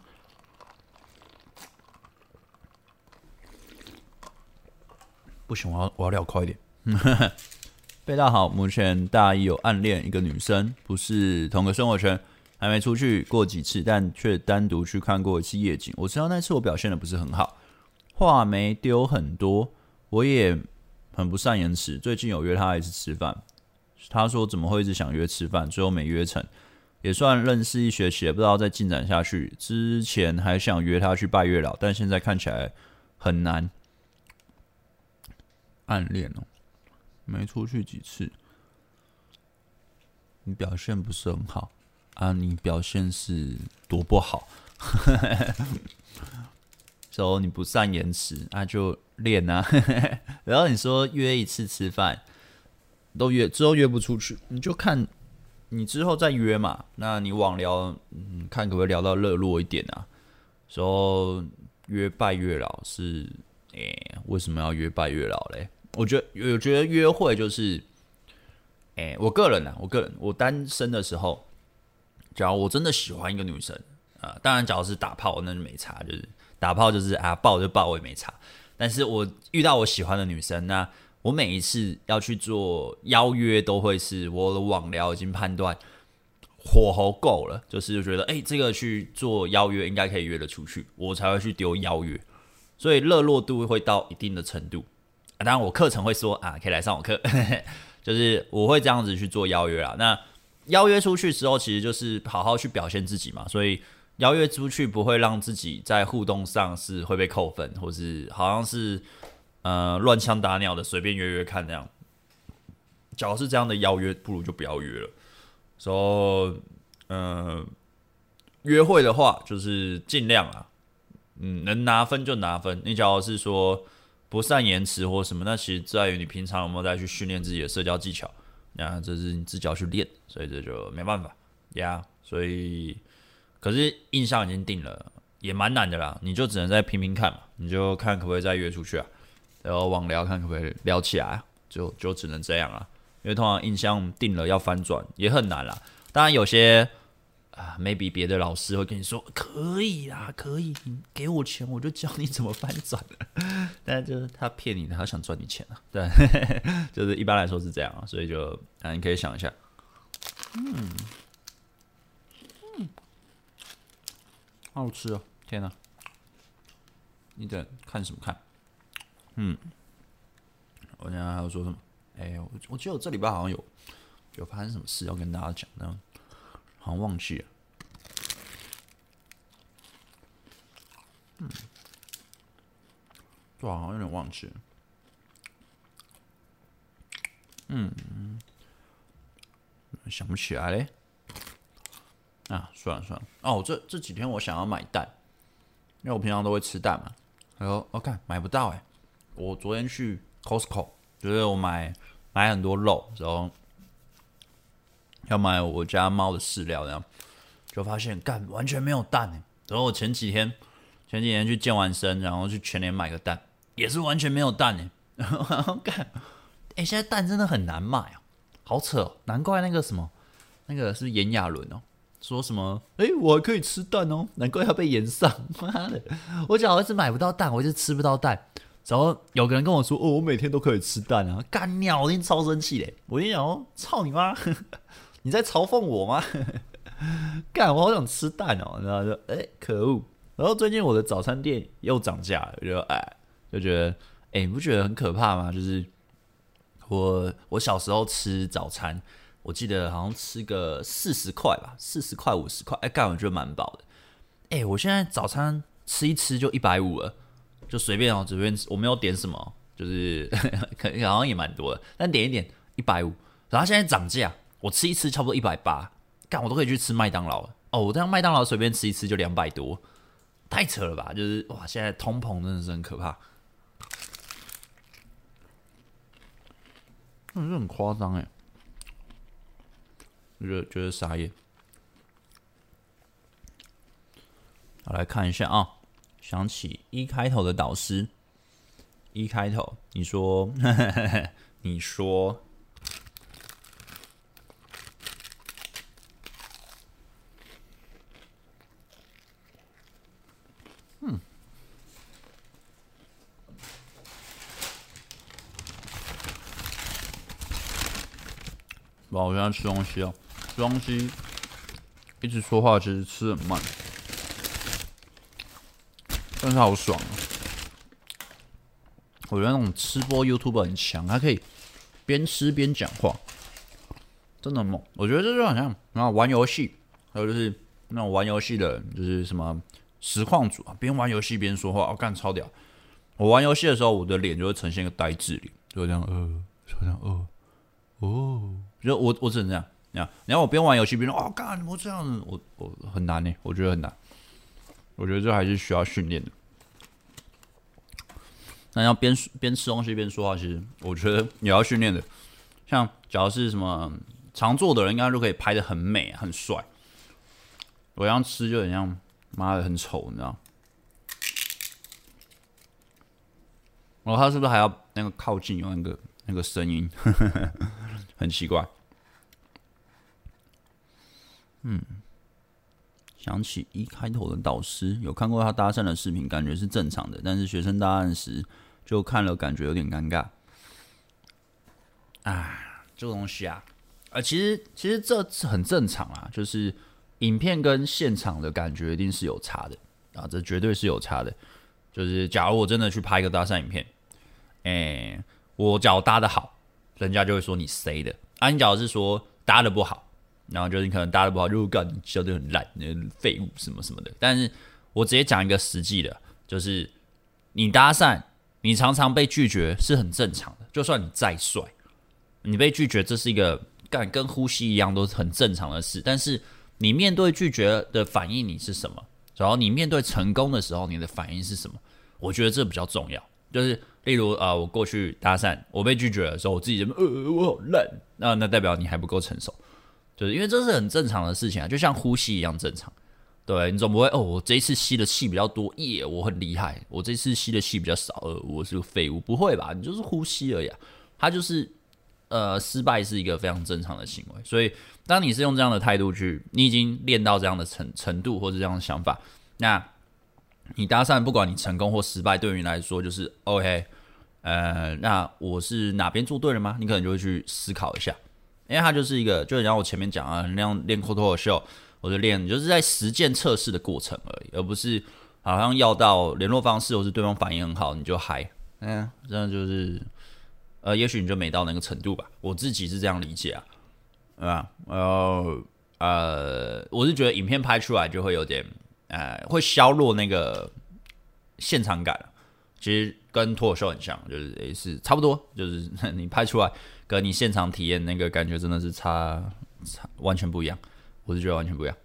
A: 不行，我要我要聊快一点。贝大好，目前大一有暗恋一个女生，不是同个生活圈。还没出去过几次，但却单独去看过一次夜景。我知道那次我表现的不是很好，话没丢很多，我也很不善言辞。最近有约他一次吃饭，他说怎么会一直想约吃饭，最后没约成，也算认识一学期，也不知道再进展下去。之前还想约他去拜月老，但现在看起来很难。暗恋哦，没出去几次，你表现不是很好啊？你表现是多不好？说你不善言辞，那、就练啊。然后你说约一次吃饭，都约之后约不出去，你就看你之后再约嘛。那你网聊，嗯，看可不可以聊到热络一点啊？说约拜月老是，哎、为什么要约拜月老嘞？我觉得，我觉得约会就是，哎、我个人啊，我个人，我单身的时候，假如我真的喜欢一个女生啊，当然，假如是打炮，那就没差，就是。打炮就是啊，抱就抱，我也没差。但是我遇到我喜欢的女生，那我每一次要去做邀约，都会是我的网聊已经判断火候够了，就是觉得哎、这个去做邀约应该可以约得出去，我才会去丢邀约。所以热络度会到一定的程度。啊、当然，我课程会说啊，可以来上我课，就是我会这样子去做邀约啊。那邀约出去之后，其实就是好好去表现自己嘛。所以。邀约出去不会让自己在互动上是会被扣分，或是好像是呃乱枪打鸟的随便约约看那样。假如是这样的邀约，不如就不要约了。说、so, 呃约会的话，就是尽量啊，嗯，能拿分就拿分。你假如是说不善言辞或什么，那其实在于你平常有没有在去训练自己的社交技巧。那这是你自己要去练，所以这就没办法呀。所以。可是印象已经定了，也蛮难的啦。你就只能再拼拼看嘛，你就看可不可以再约出去啊，然后网聊看可不可以聊起来，啊就就只能这样了。因为通常印象定了要翻转也很难啦。当然有些啊，maybe 别的老师会跟你说可以啦，可以，你给我钱我就教你怎么翻转。但就是他骗你的，他想赚你钱啊。对，就是一般来说是这样啊，所以就啊，你可以想一下，嗯。好好吃哦！天哪，你在看什么看？嗯，我现在还要说什么？哎、我我记得我这礼拜好像有有发生什么事要跟大家讲，呢好像忘记了。嗯，对，好像有点忘记了。嗯，想不起来嘞。啊，算了算了哦，这这几天我想要买蛋，因为我平常都会吃蛋嘛。然后我看买不到哎，我昨天去 Costco，就是我买买很多肉，然后要买我家猫的饲料，然后就发现干完全没有蛋哎。然后我前几天前几天去健完身，然后去全联买个蛋，也是完全没有蛋哎。然后干，哎，现在蛋真的很难买啊，好扯哦，难怪那个什么那个是炎亚纶哦。说什么？哎、我还可以吃蛋哦，难怪要被炎上。妈的，我讲我一直买不到蛋，我一直吃不到蛋。然后有个人跟我说：“哦，我每天都可以吃蛋啊！”干鸟，我一定超生气嘞！我跟你讲哦，操你妈！你在嘲讽我吗？干，我好想吃蛋哦！然后就哎、可恶！然后最近我的早餐店又涨价了，就哎，就觉得哎、你不觉得很可怕吗？就是我我小时候吃早餐。我记得好像吃个四十块吧，四十块五十块，哎，干我觉得蛮饱的。哎，我现在早餐吃一吃就一百五了，就随便哦，随便吃，我没有点什么，就是 可好像也蛮多的，但点一点一百五，然后现在涨价，我吃一吃差不多一百八，干我都可以去吃麦当劳了。哦，我这样麦当劳随便吃一吃就两百多，太扯了吧？就是哇，现在通膨真的是很可怕，嗯，这很夸张哎。觉得觉得傻眼。好，来看一下啊，想起一开头的导师，一开头你说，你说，嗯，吃东西哦。吃东西一直说话，其实吃很慢，但是好爽啊！我觉得那种吃播 YouTube 很强，他可以边吃边讲话，真的猛。我觉得这就好像然后玩游戏，还有就是那种玩游戏的人，就是什么实况组啊，边玩游戏边说话，哦、干超屌。我玩游戏的时候，我的脸就会呈现一个呆滞脸，就这样呃，就这样呃，哦，就我我只能这样。你看，然后我边玩游戏边说，哦干，怎么这样子？我我很难呢，我觉得很难。我觉得这还是需要训练的。那要边边吃东西边说话，其实我觉得也要训练的。像假如是什么常做的人，应该都可以拍得很美、很帅。我这样吃就很像，妈的很丑，你知道？然后他是不是还要那个靠近有那个那个声音？很奇怪。嗯。想起一开头的导师，有看过他搭讪的视频，感觉是正常的。但是学生搭讪时，就看了感觉有点尴尬。啊，这个东西啊，啊，其实其实这很正常啊，就是影片跟现场的感觉一定是有差的啊，这绝对是有差的。就是假如我真的去拍一个搭讪影片，哎、我脚搭的好，人家就会说你谁的。啊，你假如是说搭的不好。然后就是你可能搭的不好，就感觉教的很烂，那废物什么什么的。但是我直接讲一个实际的，就是你搭讪，你常常被拒绝是很正常的。就算你再帅，你被拒绝这是一个干跟呼吸一样都是很正常的事。但是你面对拒绝的反应你是什么？然后你面对成功的时候你的反应是什么？我觉得这比较重要。就是例如啊、我过去搭讪，我被拒绝的时候，我自己怎么呃我好烂，那那代表你还不够成熟。就是因为这是很正常的事情啊，就像呼吸一样正常。对，你总不会哦，我这一次吸的气比较多，耶，我很厉害。我这次吸的气比较少，呃，我是个废物。不会吧？你就是呼吸而已啊。它就是呃，失败是一个非常正常的行为。所以，当你是用这样的态度去，你已经练到这样的程程度或者这样的想法，那你搭讪，不管你成功或失败，对于你来说就是 OK。呃，那我是哪边做对了吗？你可能就会去思考一下。因为它就是一个，就像我前面讲啊，那样练脱口秀，我就练，就是在实践测试的过程而已，而不是好像要到联络方式或是对方反应很好你就嗨，嗯，这样就是，呃，也许你就没到那个程度吧，我自己是这样理解啊，对吧？然后呃，我是觉得影片拍出来就会有点，呃，会削弱那个现场感，其实跟脱口秀很像，就是也是差不多，就是 你拍出来。跟你现场体验那个感觉真的是差差完全不一样，我是觉得完全不一样。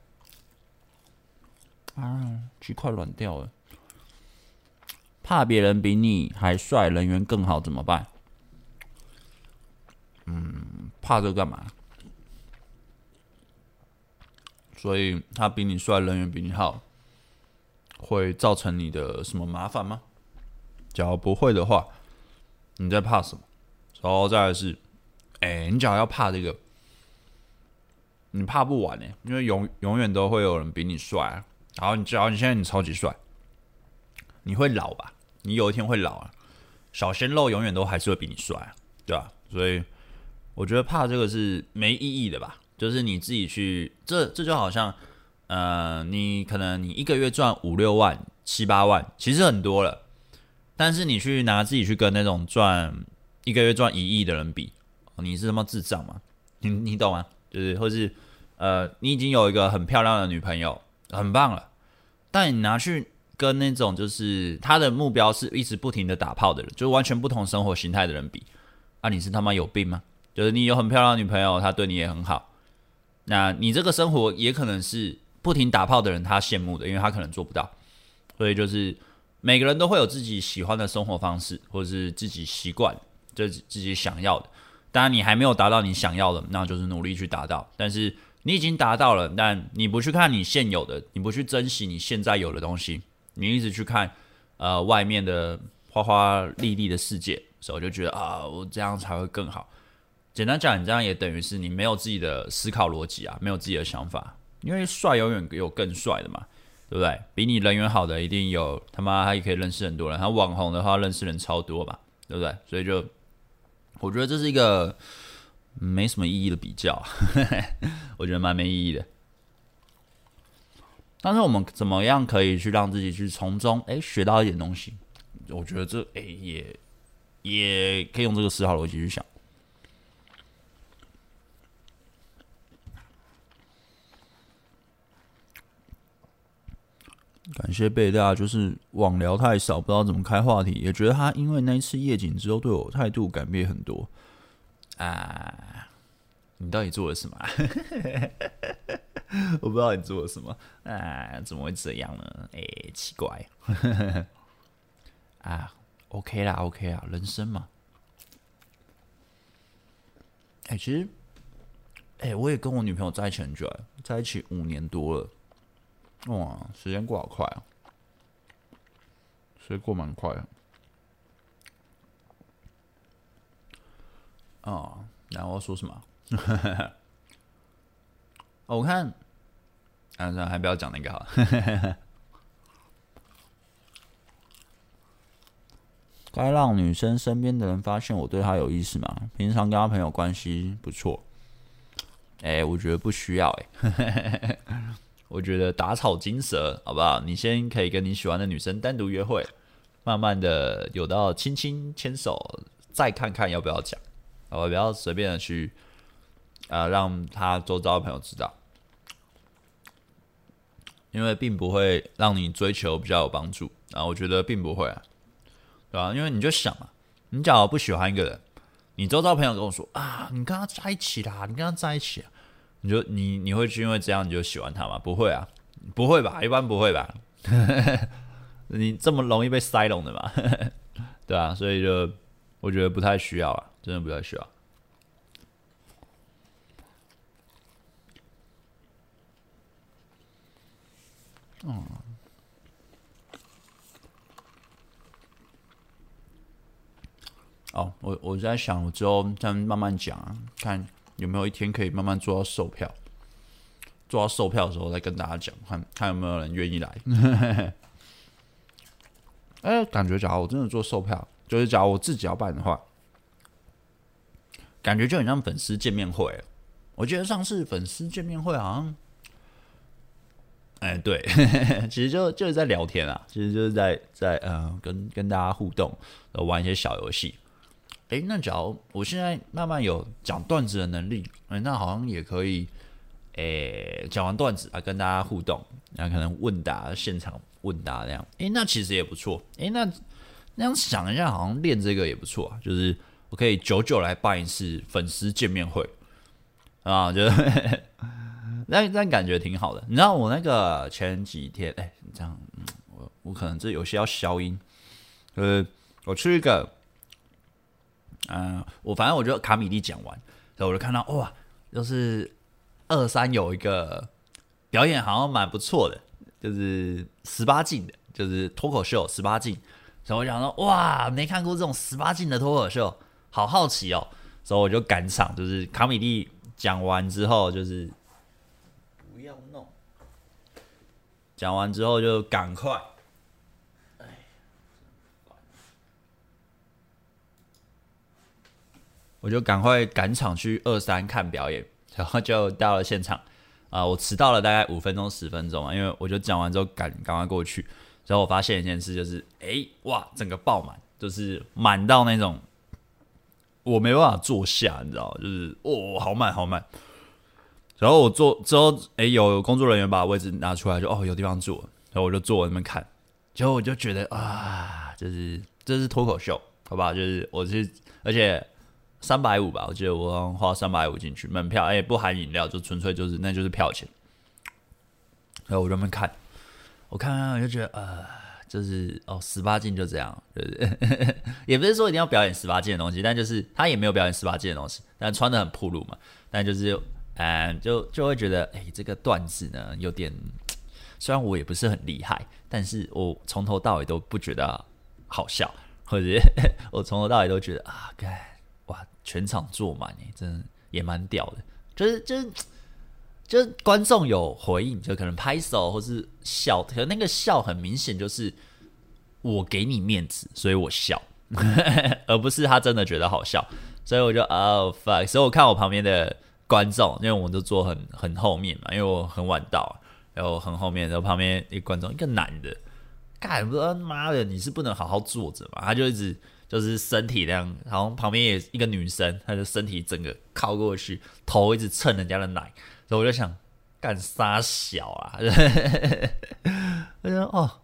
A: 啊，鸡块软掉了，怕别人比你还帅，人缘更好怎么办？嗯，怕这干嘛？所以他比你帅，人缘比你好，会造成你的什么麻烦吗？假如不会的话，你在怕什么？然后再来是。哎、你只要要怕这个，你怕不完呢，因为永永远都会有人比你帅啊。然后你只要你现在你超级帅，你会老吧？你有一天会老啊。小鲜肉永远都还是会比你帅啊，对吧？所以我觉得怕这个是没意义的吧？就是你自己去，这这就好像，呃，你可能你一个月赚五六万、七八万，其实很多了。但是你去拿自己去跟那种赚一个月赚一亿的人比。你是他妈智障吗？你你懂吗？就是，或是，呃，你已经有一个很漂亮的女朋友，很棒了，但你拿去跟那种就是他的目标是一直不停的打炮的人，就是完全不同生活形态的人比，啊，你是他妈有病吗？就是你有很漂亮的女朋友，她对你也很好，那你这个生活也可能是不停打炮的人他羡慕的，因为他可能做不到，所以就是每个人都会有自己喜欢的生活方式，或者是自己习惯，就自己想要的。当然，你还没有达到你想要的，那就是努力去达到。但是你已经达到了，但你不去看你现有的，你不去珍惜你现在有的东西，你一直去看呃外面的花花绿绿的世界，所以我就觉得啊，我这样才会更好。简单讲，你这样也等于是你没有自己的思考逻辑啊，没有自己的想法。因为帅永远有更帅的嘛，对不对？比你人缘好的一定有，他妈他也可以认识很多人。他网红的话，认识人超多嘛，对不对？所以就。我觉得这是一个没什么意义的比较，我觉得蛮没意义的。但是我们怎么样可以去让自己去从中哎学到一点东西？我觉得这哎也也可以用这个思考逻辑去想。感谢贝大，就是网聊太少，不知道怎么开话题，也觉得他因为那一次夜景之后对我态度改变很多啊。你到底做了什么？我不知道你做了什么啊？怎么会这样呢？哎、欸，奇怪 啊。OK 啦，OK 啦，人生嘛。哎、欸，其实，哎、欸，我也跟我女朋友在一起很久了，在一起五年多了。哇，时间过好快啊！时间过蛮快啊。哦，然后我要说什么？哦，我看，啊，算了，还不要讲那个好。该让女生身边的人发现我对她有意思吗？平常跟她朋友关系不错。哎、欸，我觉得不需要、欸。我觉得打草惊蛇，好不好？你先可以跟你喜欢的女生单独约会，慢慢的有到亲亲牵手，再看看要不要讲，好吧？不要随便的去，呃，让他周遭的朋友知道，因为并不会让你追求比较有帮助啊。我觉得并不会啊，对吧？因为你就想嘛，你假如不喜欢一个人，你周遭朋友跟我说啊，你跟他在一起啦，你跟他在一起。你就你你会去因为这样你就喜欢他吗？不会啊，不会吧？一般不会吧？你这么容易被塞拢的嘛？对啊，所以就我觉得不太需要啊，真的不太需要。嗯。哦，我我在想，我之后再慢慢讲啊，看。有没有一天可以慢慢做到售票？做到售票的时候再跟大家讲，看看有没有人愿意来。哎、感觉假如我真的做售票，就是假如我自己要办的话，感觉就很像粉丝见面会。我觉得上次粉丝见面会好像，哎、对，其实就就是在聊天啊，其实就是在在呃跟跟大家互动，玩一些小游戏。哎，那假如我现在慢慢有讲段子的能力，哎，那好像也可以，哎，讲完段子啊，跟大家互动，那可能问答现场问答这样，哎，那其实也不错，哎，那那样想一下，好像练这个也不错啊，就是我可以久久来办一次粉丝见面会啊，就 那那感觉挺好的。你知道我那个前几天，哎，这样，我我可能这有些要消音，呃，我去一个。嗯，我反正我就卡米蒂讲完，所以我就看到哇，就是二三有一个表演好像蛮不错的，就是十八禁的，就是脱口秀十八禁。所以我想说哇，没看过这种十八禁的脱口秀，好好奇哦。所以我就赶场，就是卡米蒂讲完之后，就是不要弄，讲完之后就赶快。我就赶快赶场去二三看表演，然后就到了现场啊、我迟到了大概五分钟十分钟啊，因为我就讲完之后赶赶快过去，然后我发现一件事，就是哎哇，整个爆满，就是满到那种我没办法坐下，你知道就是哦，好满好满。然后我坐之后，哎，有工作人员把位置拿出来，就哦有地方坐，然后我就坐在那边看，结果我就觉得啊，就是这是脱口秀，好不好？就是我是而且。三百五吧，我记得我花三百五进去门票，哎、不含饮料，就纯粹就是那就是票钱。然后我专门看，我看看我就觉得，呃，就是哦，十八禁就这样，对不对？也不是说一定要表演十八禁的东西，但就是他也没有表演十八禁的东西，但穿得很暴露嘛。但就是，嗯，就就会觉得，哎、这个段子呢有点，虽然我也不是很厉害，但是我从头到尾都不觉得好笑，或者 我从头到尾都觉得啊，该。全场坐满，哎，真的也蛮屌的。就是就是就是观众有回应，就可能拍手或是笑，可那个笑很明显就是我给你面子，所以我笑，而不是他真的觉得好笑。所以我就哦 fuck，所以我看我旁边的观众，因为我们都坐很很后面嘛，因为我很晚到，然后很后面，然后旁边一观众一个男的，干不知道妈的你是不能好好坐着嘛，他就一直。就是身体那样，然后旁边也一个女生，她的身体整个靠过去，头一直蹭人家的奶，所以我就想干啥小啊？我觉得哦，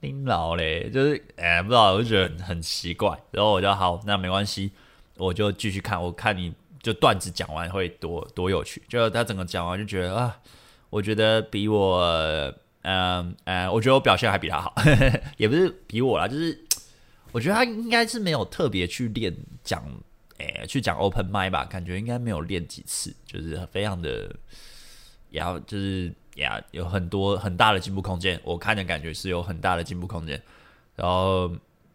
A: 您老嘞，就是哎，不知道，我就觉得很，很奇怪。然后我就好，那没关系，我就继续看。我看你就段子讲完会多多有趣。就他整个讲完就觉得啊，我觉得比我，嗯嗯，我觉得我表现还比他好，也不是比我啦，就是我觉得他应该是没有特别去练讲。哎、去讲 open mic 吧，感觉应该没有练几次，就是非常的，然后就是呀，有很多很大的进步空间。我看的感觉是有很大的进步空间。然后，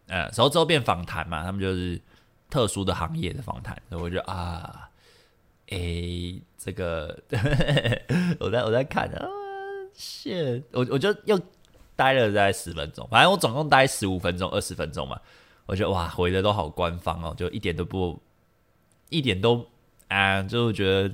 A: 呃，然后之后变访谈嘛，他们就是特殊的行业的访谈。所以我觉得啊，哎、这个 我在我在看啊，shit，我我就又待了大概十分钟，反正我总共待十五分钟、二十分钟嘛。我觉得哇，回的都好官方哦，就一点都不。一点都啊，就是觉得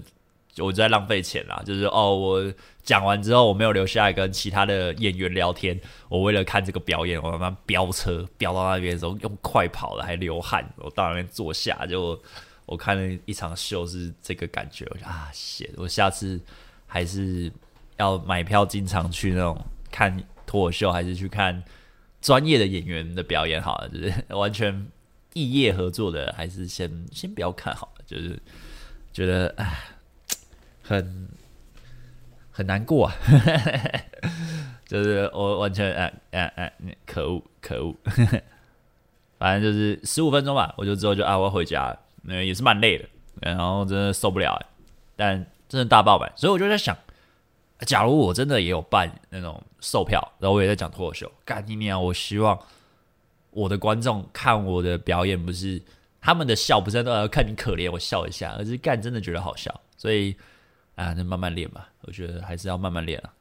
A: 我在浪费钱啦。就是哦，我讲完之后，我没有留下来跟其他的演员聊天。我为了看这个表演，我慢慢飙车飙到那边的时候，用快跑的还流汗。我到那边坐下，就我看了一场秀是这个感觉。我就啊，谢，我下次还是要买票进场去那种看脱口秀，还是去看专业的演员的表演好了，就是完全。异业合作的，还是先先不要看好了，就是觉得唉，很很难过啊，就是我完全哎哎哎，可恶可恶，反正就是十五分钟吧，我就之后就啊我要回家了，那也是蛮累的，然后真的受不了，但真的大爆满，所以我就在想，假如我真的也有办那种售票，然后我也在讲脱口秀，干你娘，我希望。我的观众看我的表演，不是他们的笑，不是都要看你可怜我笑一下，而是干真的觉得好笑。所以啊，那慢慢练吧，我觉得还是要慢慢练啊。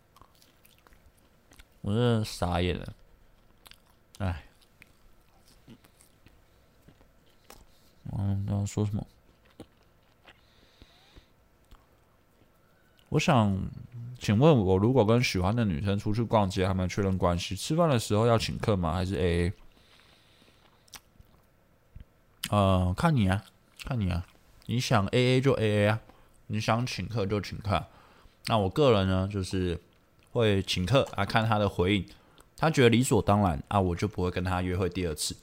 A: 我真的傻眼了，哎，嗯，刚刚说什么？我想请问我，如果跟喜欢的女生出去逛街，还没确认关系，吃饭的时候要请客吗？还是 AA？呃，看你啊，看你啊，你想 A A 就 A A 啊，你想请客就请客。那我个人呢，就是会请客啊，看他的回应，他觉得理所当然啊，我就不会跟他约会第二次。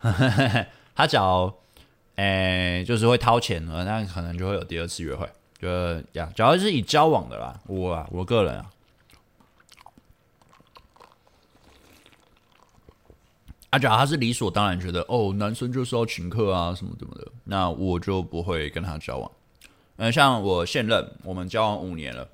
A: 他只要，诶，就是会掏钱了，那可能就会有第二次约会。就呀，主要是以交往的啦，我啊，我个人啊。啊，假如他是理所当然觉得哦，男生就是要请客啊，什么什么的，那我就不会跟他交往。嗯，像我现任，我们交往五年了，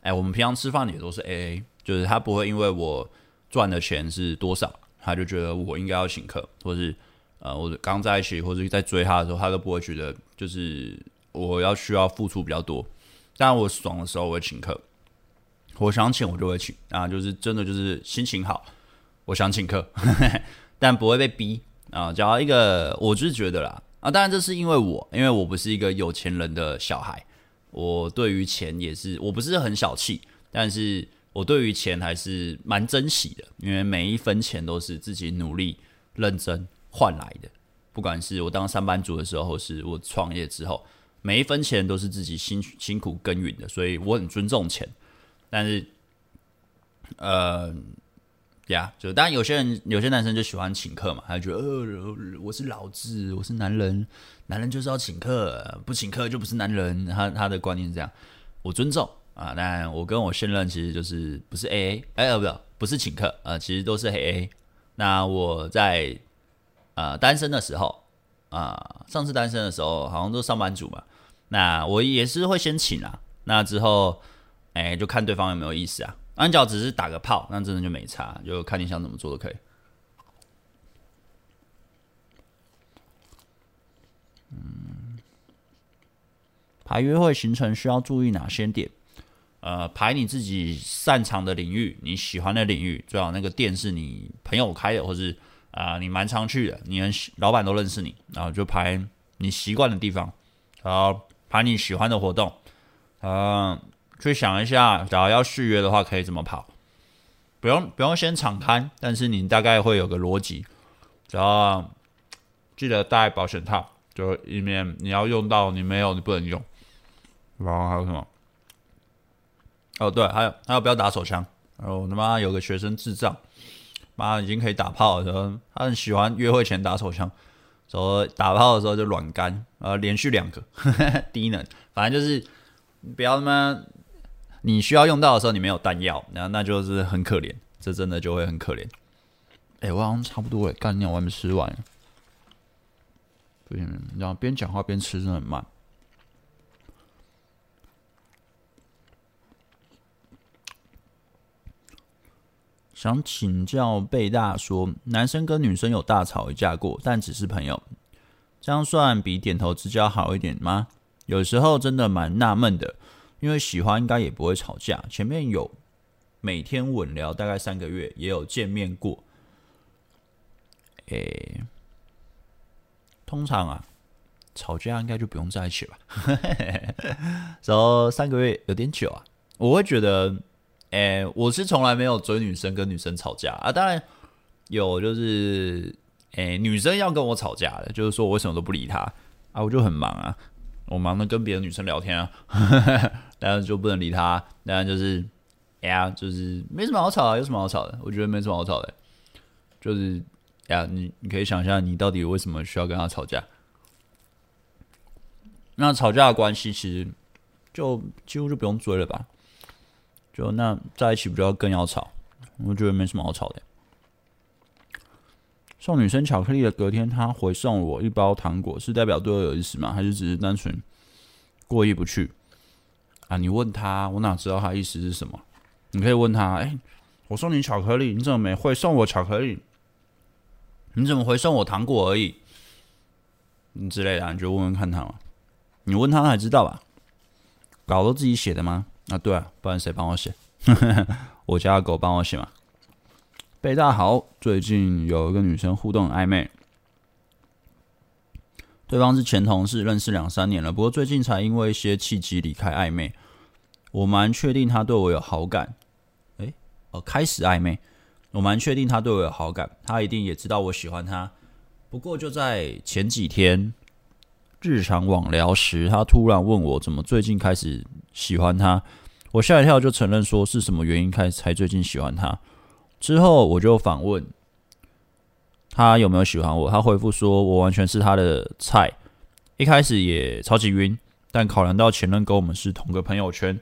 A: 哎，我们平常吃饭也都是 AA，就是他不会因为我赚的钱是多少，他就觉得我应该要请客，或是呃，我刚在一起或者在追他的时候，他都不会觉得就是我要需要付出比较多。但我爽的时候我会请客，我想请我就会请啊，就是真的就是心情好，我想请客。但不会被逼啊！只要一个，我就是觉得啦啊，当然这是因为我，因为我不是一个有钱人的小孩，我对于钱也是，我不是很小气，但是我对于钱还是蛮珍惜的，因为每一分钱都是自己努力认真换来的，不管是我当上班族的时候，是我创业之后，每一分钱都是自己辛辛苦耕耘的，所以我很尊重钱，但是，呃。呀，就当然有些人有些男生就喜欢请客嘛，他就觉得呃，我是老子，我是男人，男人就是要请客，不请客就不是男人。他他的观念是这样，我尊重啊。但我跟我现任其实就是不是 AA，哎、呃，不不，是请客啊，其实都是 AA。那我在呃单身的时候啊，上次单身的时候好像都上班族嘛，那我也是会先请啊。那之后哎、就看对方有没有意思啊。安脚只是打个炮，那真的就没差，就看你想怎么做都可以。嗯，排约会行程需要注意哪些点？呃，排你自己擅长的领域，你喜欢的领域，最好那个店是你朋友开的，或是啊、你蛮常去的，你老板都认识你，然后就排你习惯的地方，然后排你喜欢的活动，嗯、去想一下，假如要续约的话，可以怎么跑？不用不用先敞开，但是你大概会有个逻辑。只要记得带保险套，就以免你要用到，你没有你不能用。然后还有什么？哦对，还有还有不要打手枪然后他妈有个学生智障，妈已经可以打炮了，他很喜欢约会前打手枪，说打炮的时候就软干，呃，连续两个呵呵 低能，反正就是不要他妈你需要用到的时候你没有弹药，然后那就是很可怜，这真的就会很可怜。哎、我好像差不多哎，干粮我还没吃完。不行，然后边讲话边吃真的很慢。想请教贝大说，男生跟女生有大吵一架过，但只是朋友，这样算比点头之交好一点吗？有时候真的蛮纳闷的，因为喜欢应该也不会吵架。前面有每天稳聊大概三个月，也有见面过。诶，通常啊，吵架应该就不用在一起吧。然后三个月有点久啊，我会觉得。诶、欸，我是从来没有追女生跟女生吵架啊，当然有，就是诶、欸，女生要跟我吵架的，就是说我为什么都不理她啊，我就很忙啊，我忙着跟别的女生聊天啊，当然就不能理她，当然就是哎呀，就是没什么好吵的，有什么好吵的？我觉得没什么好吵的，就是哎呀，你你可以想一下，你到底为什么需要跟她吵架？那吵架的关系其实就几乎就不用追了吧。就那在一起，不就更要吵？我觉得没什么好吵的。送女生巧克力的隔天，他回送我一包糖果，是代表对我有意思吗？还是只是单纯过意不去？啊，你问他，我哪知道他意思是什么？你可以问他，哎、我送你巧克力，你怎么没回送我巧克力？你怎么回送我糖果而已？你之类的，你就问问看他嘛。你问他，他才知道吧？稿都自己写的吗？啊，对啊，不然谁帮我写？我家的狗帮我写嘛。贝大豪，最近有一个女生互动暧昧，对方是前同事，认识两三年了，不过最近才因为一些契机离开暧昧。我蛮确定他对我有好感。诶，哦，开始暧昧，我蛮确定他对我有好感，他一定也知道我喜欢他。不过就在前几天。日常网聊时，他突然问我怎么最近开始喜欢他，我吓一跳，就承认说是什么原因开始才最近喜欢他。之后我就反问他有没有喜欢我，他回复说我完全是他的菜。一开始也超级晕，但考量到前任跟我们是同个朋友圈，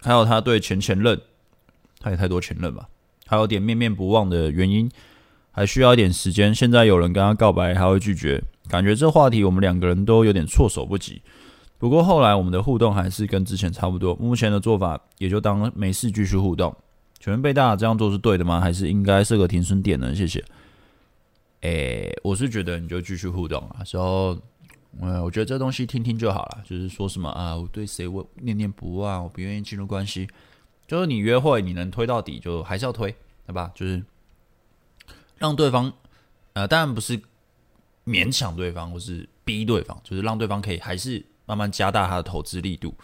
A: 还有他对前前任，他也太多前任吧，还有点念念不忘的原因，还需要一点时间。现在有人跟他告白，他会拒绝。感觉这话题我们两个人都有点措手不及，不过后来我们的互动还是跟之前差不多。目前的做法也就当没事继续互动。请问贝大这样做是对的吗？还是应该设个停损点呢？谢谢。诶，我是觉得你就继续互动啊。然后，嗯，我觉得这东西听听就好了。就是说什么啊，我对谁我念念不忘，我不愿意进入关系。就是你约会你能推到底，就还是要推，对吧？就是让对方，呃，当然不是。勉强对方，或是逼对方，就是让对方可以还是慢慢加大他的投资力度。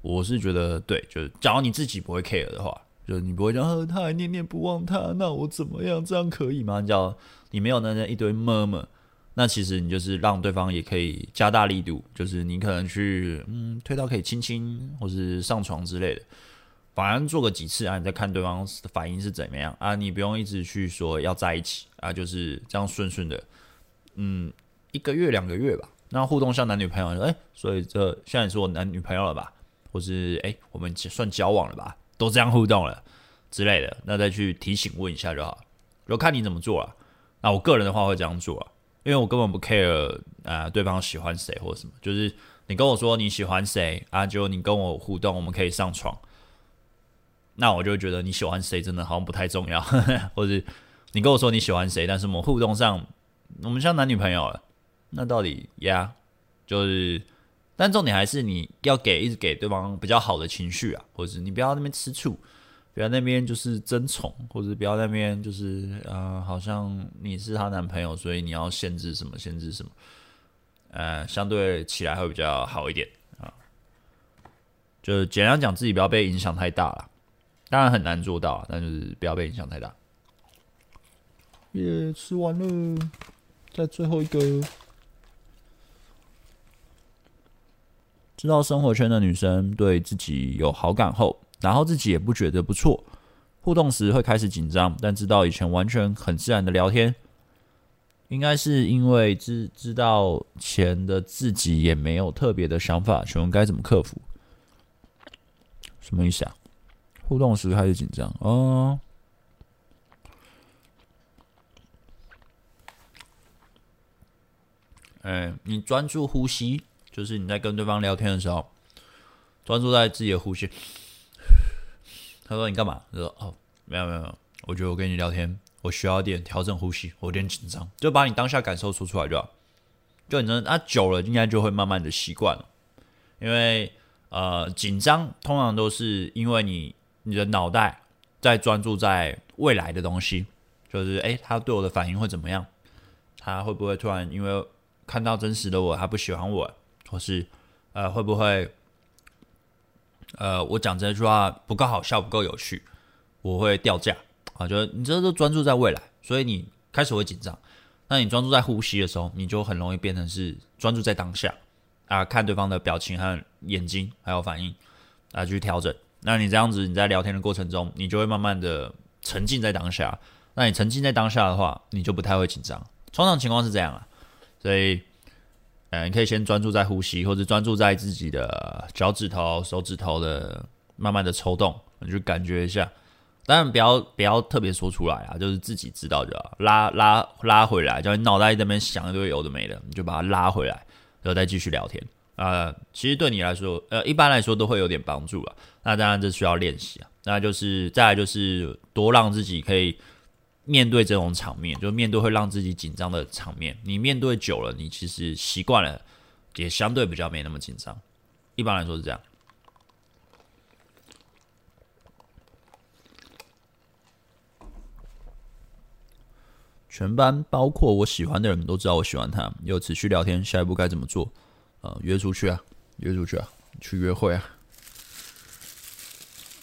A: 我是觉得对，就是假如你自己不会 care 的话，就是你不会讲，他还念念不忘他，那我怎么样？这样可以吗？叫你没有那那一堆妈妈那其实你就是让对方也可以加大力度，就是你可能去嗯推到可以亲亲或是上床之类的，反正做个几次啊，你再看对方反应是怎么样啊，你不用一直去说要在一起啊，就是这样顺顺的。嗯，一个月两个月吧，那互动像男女朋友，哎、所以这现在是我男女朋友了吧？或是哎、我们算交往了吧？都这样互动了之类的，那再去提醒问一下就好。就看你怎么做了。那我个人的话会这样做啊，因为我根本不 care 啊、对方喜欢谁或什么，就是你跟我说你喜欢谁啊，就你跟我互动，我们可以上床，那我就觉得你喜欢谁真的好像不太重要，或者你跟我说你喜欢谁，但是我们互动上。我们像男女朋友了，那到底呀就是，但重点还是你要给一直给对方比较好的情绪啊，或者是你不要那边吃醋，不要那边就是争宠，或者不要那边就是啊、呃，好像你是她男朋友，所以你要限制什么限制什么，呃，相对起来会比较好一点啊。就是简单讲，自己不要被影响太大了，当然很难做到，但是不要被影响太大。耶吃完了。在最后一个，知道生活圈的女生对自己有好感后，然后自己也不觉得不错。互动时会开始紧张，但知道以前完全很自然的聊天，应该是因为知知道前的自己也没有特别的想法，请问该怎么克服？什么意思啊？互动时开始紧张哦。哎，你专注呼吸，就是你在跟对方聊天的时候，专注在自己的呼吸。他说：“你干嘛？”他说：“哦，没有没有没有，我觉得我跟你聊天，我需要点调整呼吸，我有点紧张，就把你当下感受说出来就好。就你那、啊、久了，应该就会慢慢的习惯了。因为呃，紧张通常都是因为你你的脑袋在专注在未来的东西，就是诶，他对我的反应会怎么样？他会不会突然因为看到真实的我，他不喜欢我，或是呃，会不会？”呃，我讲这句话不够好笑，不够有趣，我会掉价啊！就是你这都专注在未来，所以你开始会紧张。那你专注在呼吸的时候，你就很容易变成是专注在当下啊，看对方的表情和眼睛还有反应啊，去调整。那你这样子，你在聊天的过程中，你就会慢慢的沉浸在当下。那你沉浸在当下的话，你就不太会紧张。通常情况是这样啊，所以。嗯，你可以先专注在呼吸，或者专注在自己的脚趾头、手指头的慢慢的抽动，你就感觉一下。当然不要不要特别说出来啊，就是自己知道就好。拉拉拉回来，就你脑袋在那边想一堆有的没的，你就把它拉回来，然后再继续聊天啊、其实对你来说，呃，一般来说都会有点帮助了。那当然这需要练习啊。那就是再就是多让自己可以。面对这种场面，就面对会让自己紧张的场面，你面对久了，你其实习惯了，也相对比较没那么紧张。一般来说是这样。全班包括我喜欢的人都知道我喜欢他，有持续聊天，下一步该怎么做？呃，约出去啊，约出去啊，去约会啊。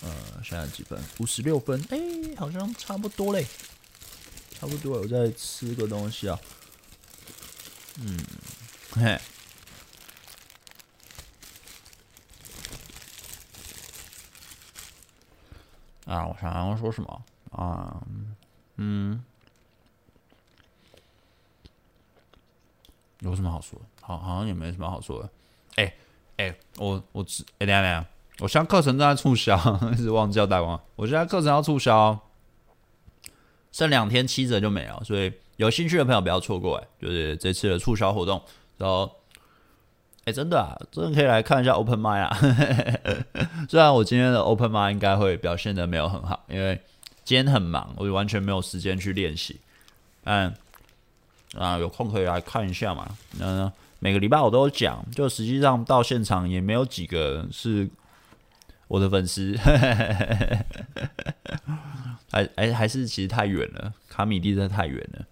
A: 呃，现在几分？五十六分。哎、好像差不多嘞。差不多，我再吃个东西啊。嗯，嘿。啊，我想要说什么啊？嗯，有什么好说的？好，好像也没什么好说的。哎、哎、我我只哎，等下等下，我现在课程正在促销，一直忘记要带光。我现在课程要促销。剩两天七折就没了，所以有兴趣的朋友不要错过哎，就是这次的促销活动。然后，哎，真的啊，真的可以来看一下 Open m i 啊。虽然我今天的 Open m i 应该会表现得没有很好，因为今天很忙，我就完全没有时间去练习。嗯，啊，有空可以来看一下嘛。嗯每个礼拜我都讲，就实际上到现场也没有几个是我的粉丝。还还还是其实太远了，卡米蒂真的太远了。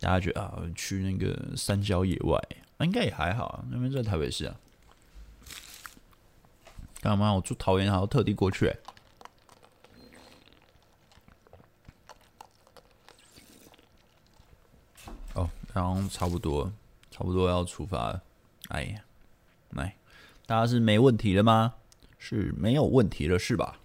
A: 大家觉得啊，去那个山郊野外，那应该也还好啊。那边在台北市啊，干嘛？我住桃园还要特地过去？哦，然后差不多，差不多要出发了。哎呀，来，大家是没问题了吗？是没有问题了，是吧？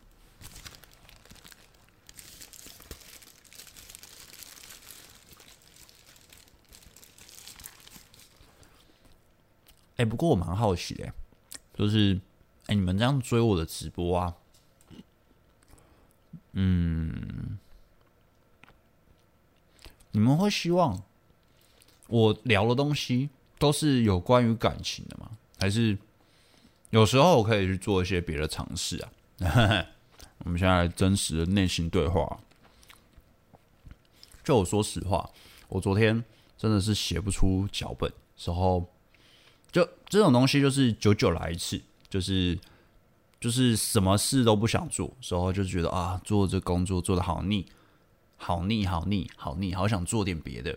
A: 哎、不过我蛮好奇的，就是，哎、你们这样追我的直播啊，嗯，你们会希望我聊的东西都是有关于感情的吗？还是有时候我可以去做一些别的尝试啊？我们现在真实的内心对话。就我说实话，我昨天真的是写不出脚本时候。就这种东西，就是久久来一次，就是就是什么事都不想做，时候就觉得啊，做这工作做得好腻，好腻，好腻，好腻，好想做点别的，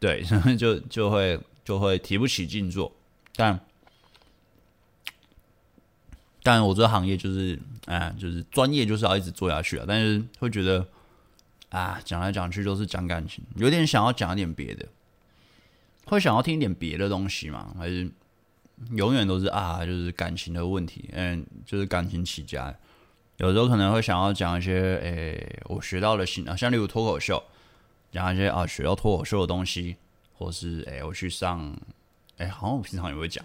A: 对，就就会就会提不起劲做。但但我这个行业就是啊，就是专业就是要一直做下去啊，但是会觉得啊，讲来讲去都是讲感情，有点想要讲一点别的。会想要听一点别的东西吗？还是永远都是啊，就是感情的问题？嗯，就是感情起家。有时候可能会想要讲一些，诶、欸，我学到的新啊，像例如脱口秀，讲一些啊，学到脱口秀的东西，或是诶、欸，我去上，诶、欸，好像我平常也会讲，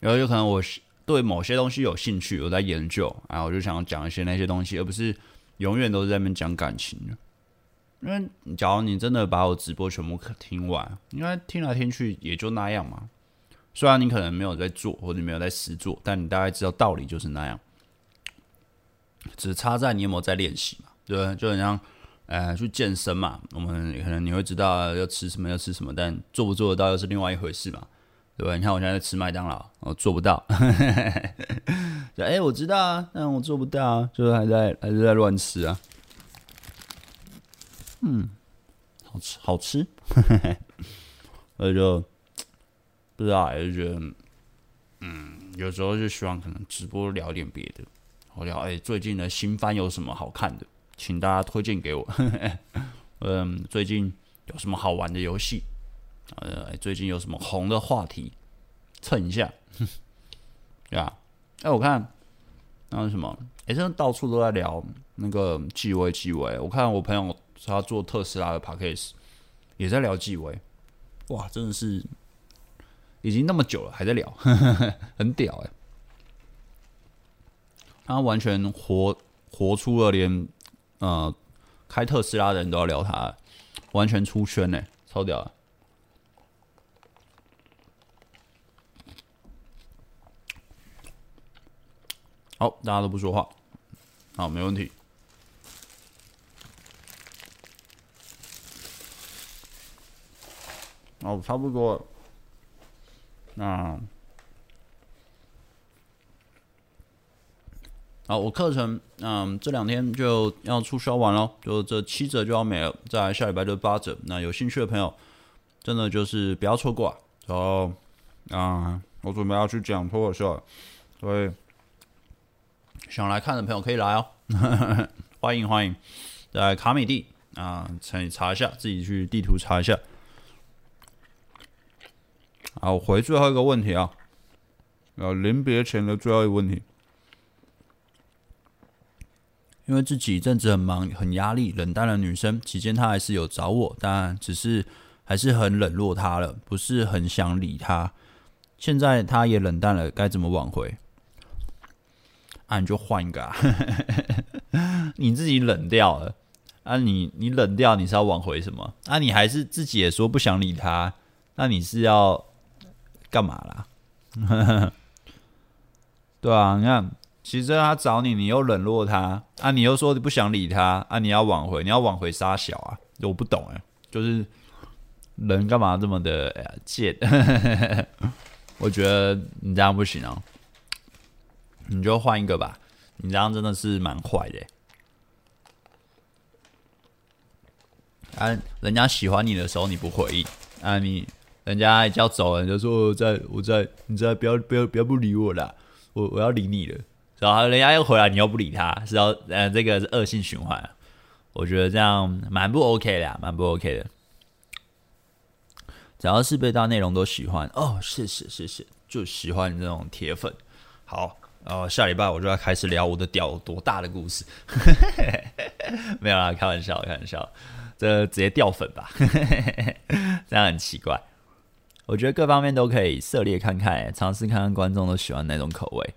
A: 然后有可能我对某些东西有兴趣，我在研究，然后我就想讲一些那些东西，而不是永远都是在那边讲感情的。因为假如你真的把我直播全部听完，应该听来听去也就那样嘛。虽然你可能没有在做，或者没有在实做，但你大概知道道理就是那样。只差在你有没有在练习嘛？对不对？就很像，呃，去健身嘛。我们可能你会知道要吃什么，要吃什么，但做不做得到又是另外一回事嘛，对？你看我现在在吃麦当劳，我做不到。哎、我知道啊，但我做不到啊，就是还在还是在乱吃啊。嗯，好吃，好吃，所以就不知道，就觉得，嗯，有时候就希望可能直播聊点别的，我聊哎，最近的新番有什么好看的，请大家推荐给我。嗯，最近有什么好玩的游戏？呃，最近有什么红的话题，蹭一下，对吧？哎，我看那是什么？哎，真的到处都在聊那个继威继威，我看我朋友。他做特斯拉的 Podcast 也在聊纪威，哇，真的是已经那么久了还在聊，很屌哎！他完全活活出了连呃开特斯拉的人都要聊他，完全出圈呢，超屌好，大家都不说话，好，没问题。哦，差不多。那好，我课程嗯这两天就要促销完了，就这七折就要没了，在下礼拜就八折。那有兴趣的朋友，真的就是不要错过啊！然后啊，我准备要去讲脱口秀，所以想来看的朋友可以来哦，欢迎欢迎，在卡米地啊，可以查一下，自己去地图查一下。好，回最后一个问题啊，呃，临别前的最后一个问题，因为自己一阵子很忙、很压力、冷淡的女生，期间她还是有找我，但只是还是很冷落她了，不是很想理她。现在她也冷淡了，该怎么挽回？啊，你就换一个啊，你自己冷掉了啊你，你冷掉，你是要挽回什么？啊，你还是自己也说不想理他，那你是要？干嘛啦？对啊，你看，其实他找你，你又冷落他啊，你又说你不想理他啊，你要挽回，你要挽回杀小啊？我不懂哎，就是人干嘛这么的贱？哎、我觉得你这样不行哦，你就换一个吧，你这样真的是蛮坏的。啊，人家喜欢你的时候你不回应啊，你。人家叫走了，你就说我在，我在，你在，不要，不要，不要不理我啦，我我要理你了，然后人家又回来，你又不理他，是要呃，这个是恶性循环，我觉得这样蛮不 OK 的，蛮不 OK 的。只要是被大内容都喜欢哦，谢谢谢谢，就喜欢这种铁粉。好，然后下礼拜我就要开始聊我的屌多大的故事，没有啦，开玩笑，开玩笑，这直接掉粉吧，这样很奇怪。我觉得各方面都可以涉猎看看，尝试看看观众都喜欢哪种口味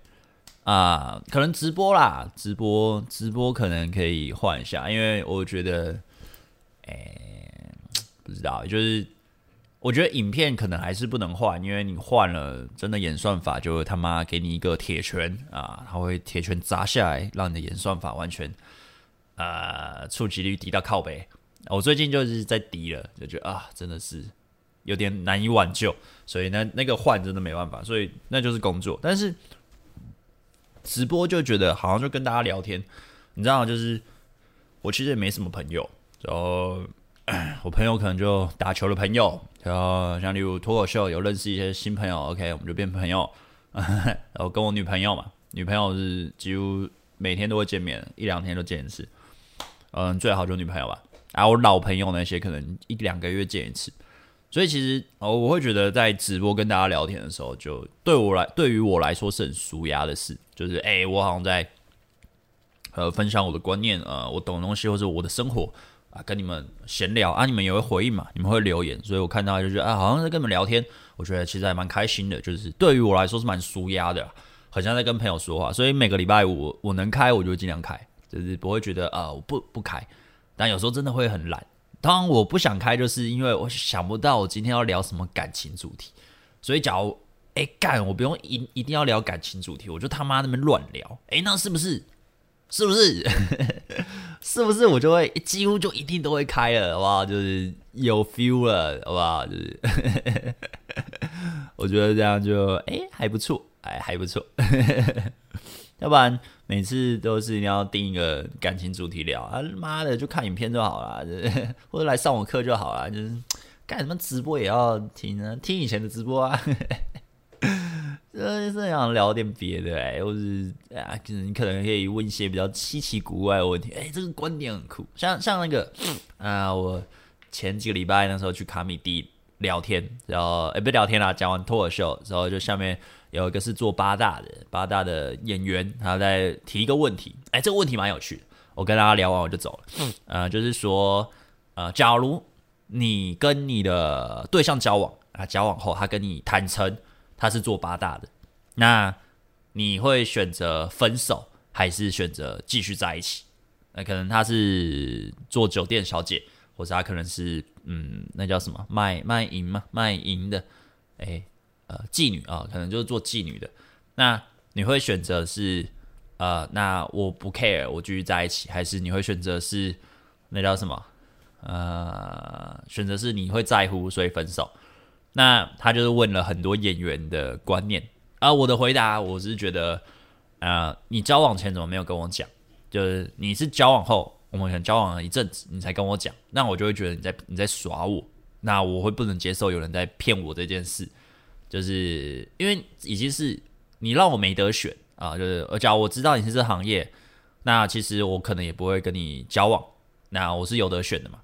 A: 啊？可能直播啦，直播直播可能可以换一下，因为我觉得，哎、不知道，就是我觉得影片可能还是不能换，因为你换了，真的演算法就会他妈给你一个铁拳啊，他会铁拳砸下来，让你的演算法完全啊触及率低到靠北。我最近就是在低了，就觉得啊，真的是。有点难以挽救，所以那那个换真的没办法，所以那就是工作。但是直播就觉得好像就跟大家聊天，你知道，就是我其实也没什么朋友，然后 我朋友可能就打球的朋友，然后像例如脱口秀有认识一些新朋友，OK，我们就变朋友。然后跟我女朋友嘛，女朋友是几乎每天都会见面，一两天都见一次。嗯，最好就女朋友吧。然后我老朋友那些可能一两个月见一次。所以其实哦，我会觉得在直播跟大家聊天的时候，就对我来，对于我来说是很舒压的事。就是哎、我好像在呃分享我的观念，呃，我懂的东西或者我的生活啊，跟你们闲聊啊，你们也会回应嘛，你们会留言，所以我看到就觉得啊，好像在跟你们聊天，我觉得其实还蛮开心的，就是对于我来说是蛮舒压的，很像在跟朋友说话，所以每个礼拜我我能开我就尽量开，就是不会觉得啊我不不开，但有时候真的会很懒。当然我不想开，就是因为我想不到我今天要聊什么感情主题，所以假如哎干，我不用一一定要聊感情主题，我就他妈那边乱聊，哎，那是不是？是不是？是不是？我就会几乎就一定都会开了，好不好？就是有 feel 了，好不好？就是 我觉得这样就哎还不错，哎还不错，要不然。每次都是一定要定一个感情主题聊啊，妈的就看影片就好了，或者来上我课就好了，就是干什么直播也要听呢？听以前的直播啊，就是想聊点别的哎、欸，或是啊，你可能可以问一些比较稀奇古怪的问题，哎、欸，这个观点很酷，像像那个 啊，我前几个礼拜那时候去卡米蒂聊天，然后哎、欸、不是聊天啦，讲完脱口秀之后就下面。有一个是做八大的，八大的演员，他在提一个问题，哎，这个问题蛮有趣的。我跟大家聊完我就走了。嗯，呃，就是说，呃，假如你跟你的对象交往啊，交往后他跟你坦诚他是做八大的，那你会选择分手还是选择继续在一起？那可能他是做酒店小姐，或者他可能是嗯，那叫什么卖卖淫吗？卖淫的，哎。呃，妓女啊，可能就是做妓女的。那你会选择是呃，那我不 care，我继续在一起，还是你会选择是那叫什么？呃，选择是你会在乎，所以分手。那他就是问了很多演员的观念啊。我的回答，我是觉得，呃，你交往前怎么没有跟我讲？就是你是交往后，我们可能交往了一阵子，你才跟我讲，那我就会觉得你在你在耍我，那我会不能接受有人在骗我这件事。就是因为已经是你让我没得选啊，就是而假如我知道你是这行业，那其实我可能也不会跟你交往。那我是有得选的嘛？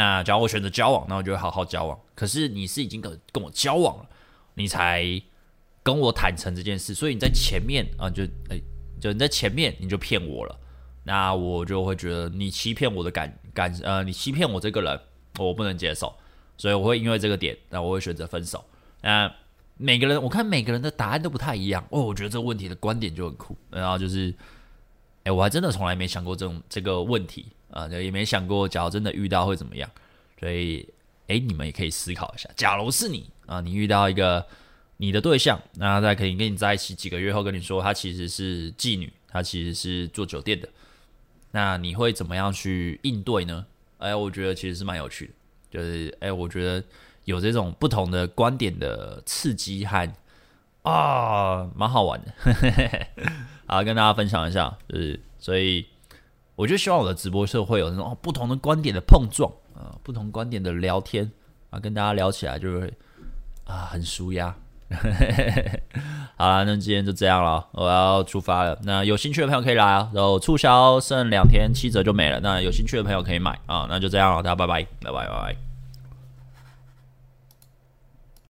A: 那假如我选择交往，那我就会好好交往。可是你是已经跟跟我交往了，你才跟我坦诚这件事，所以你在前面啊，就哎，就你在前面你就骗我了，那我就会觉得你欺骗我的感感呃，你欺骗我这个人，我不能接受，所以我会因为这个点，那我会选择分手。那每个人，我看每个人的答案都不太一样哦。我觉得这个问题的观点就很酷。然后就是，哎，我还真的从来没想过这种这个问题啊，也没想过，假如真的遇到会怎么样。所以，哎，你们也可以思考一下，假如是你啊，你遇到一个你的对象，那他在可以跟你在一起几个月后跟你说，他其实是妓女，他其实是做酒店的，那你会怎么样去应对呢？哎，我觉得其实是蛮有趣的，就是，哎，我觉得。有这种不同的观点的刺激和啊，蛮好玩的，好，跟大家分享一下，就是所以我就希望我的直播社会有那种不同的观点的碰撞啊，不同观点的聊天啊，跟大家聊起来就会啊很舒压。好了，那今天就这样了，我要出发了。那有兴趣的朋友可以来啊，然后促销剩两天七折就没了。那有兴趣的朋友可以买啊，那就这样了，大家拜拜，拜拜，拜拜。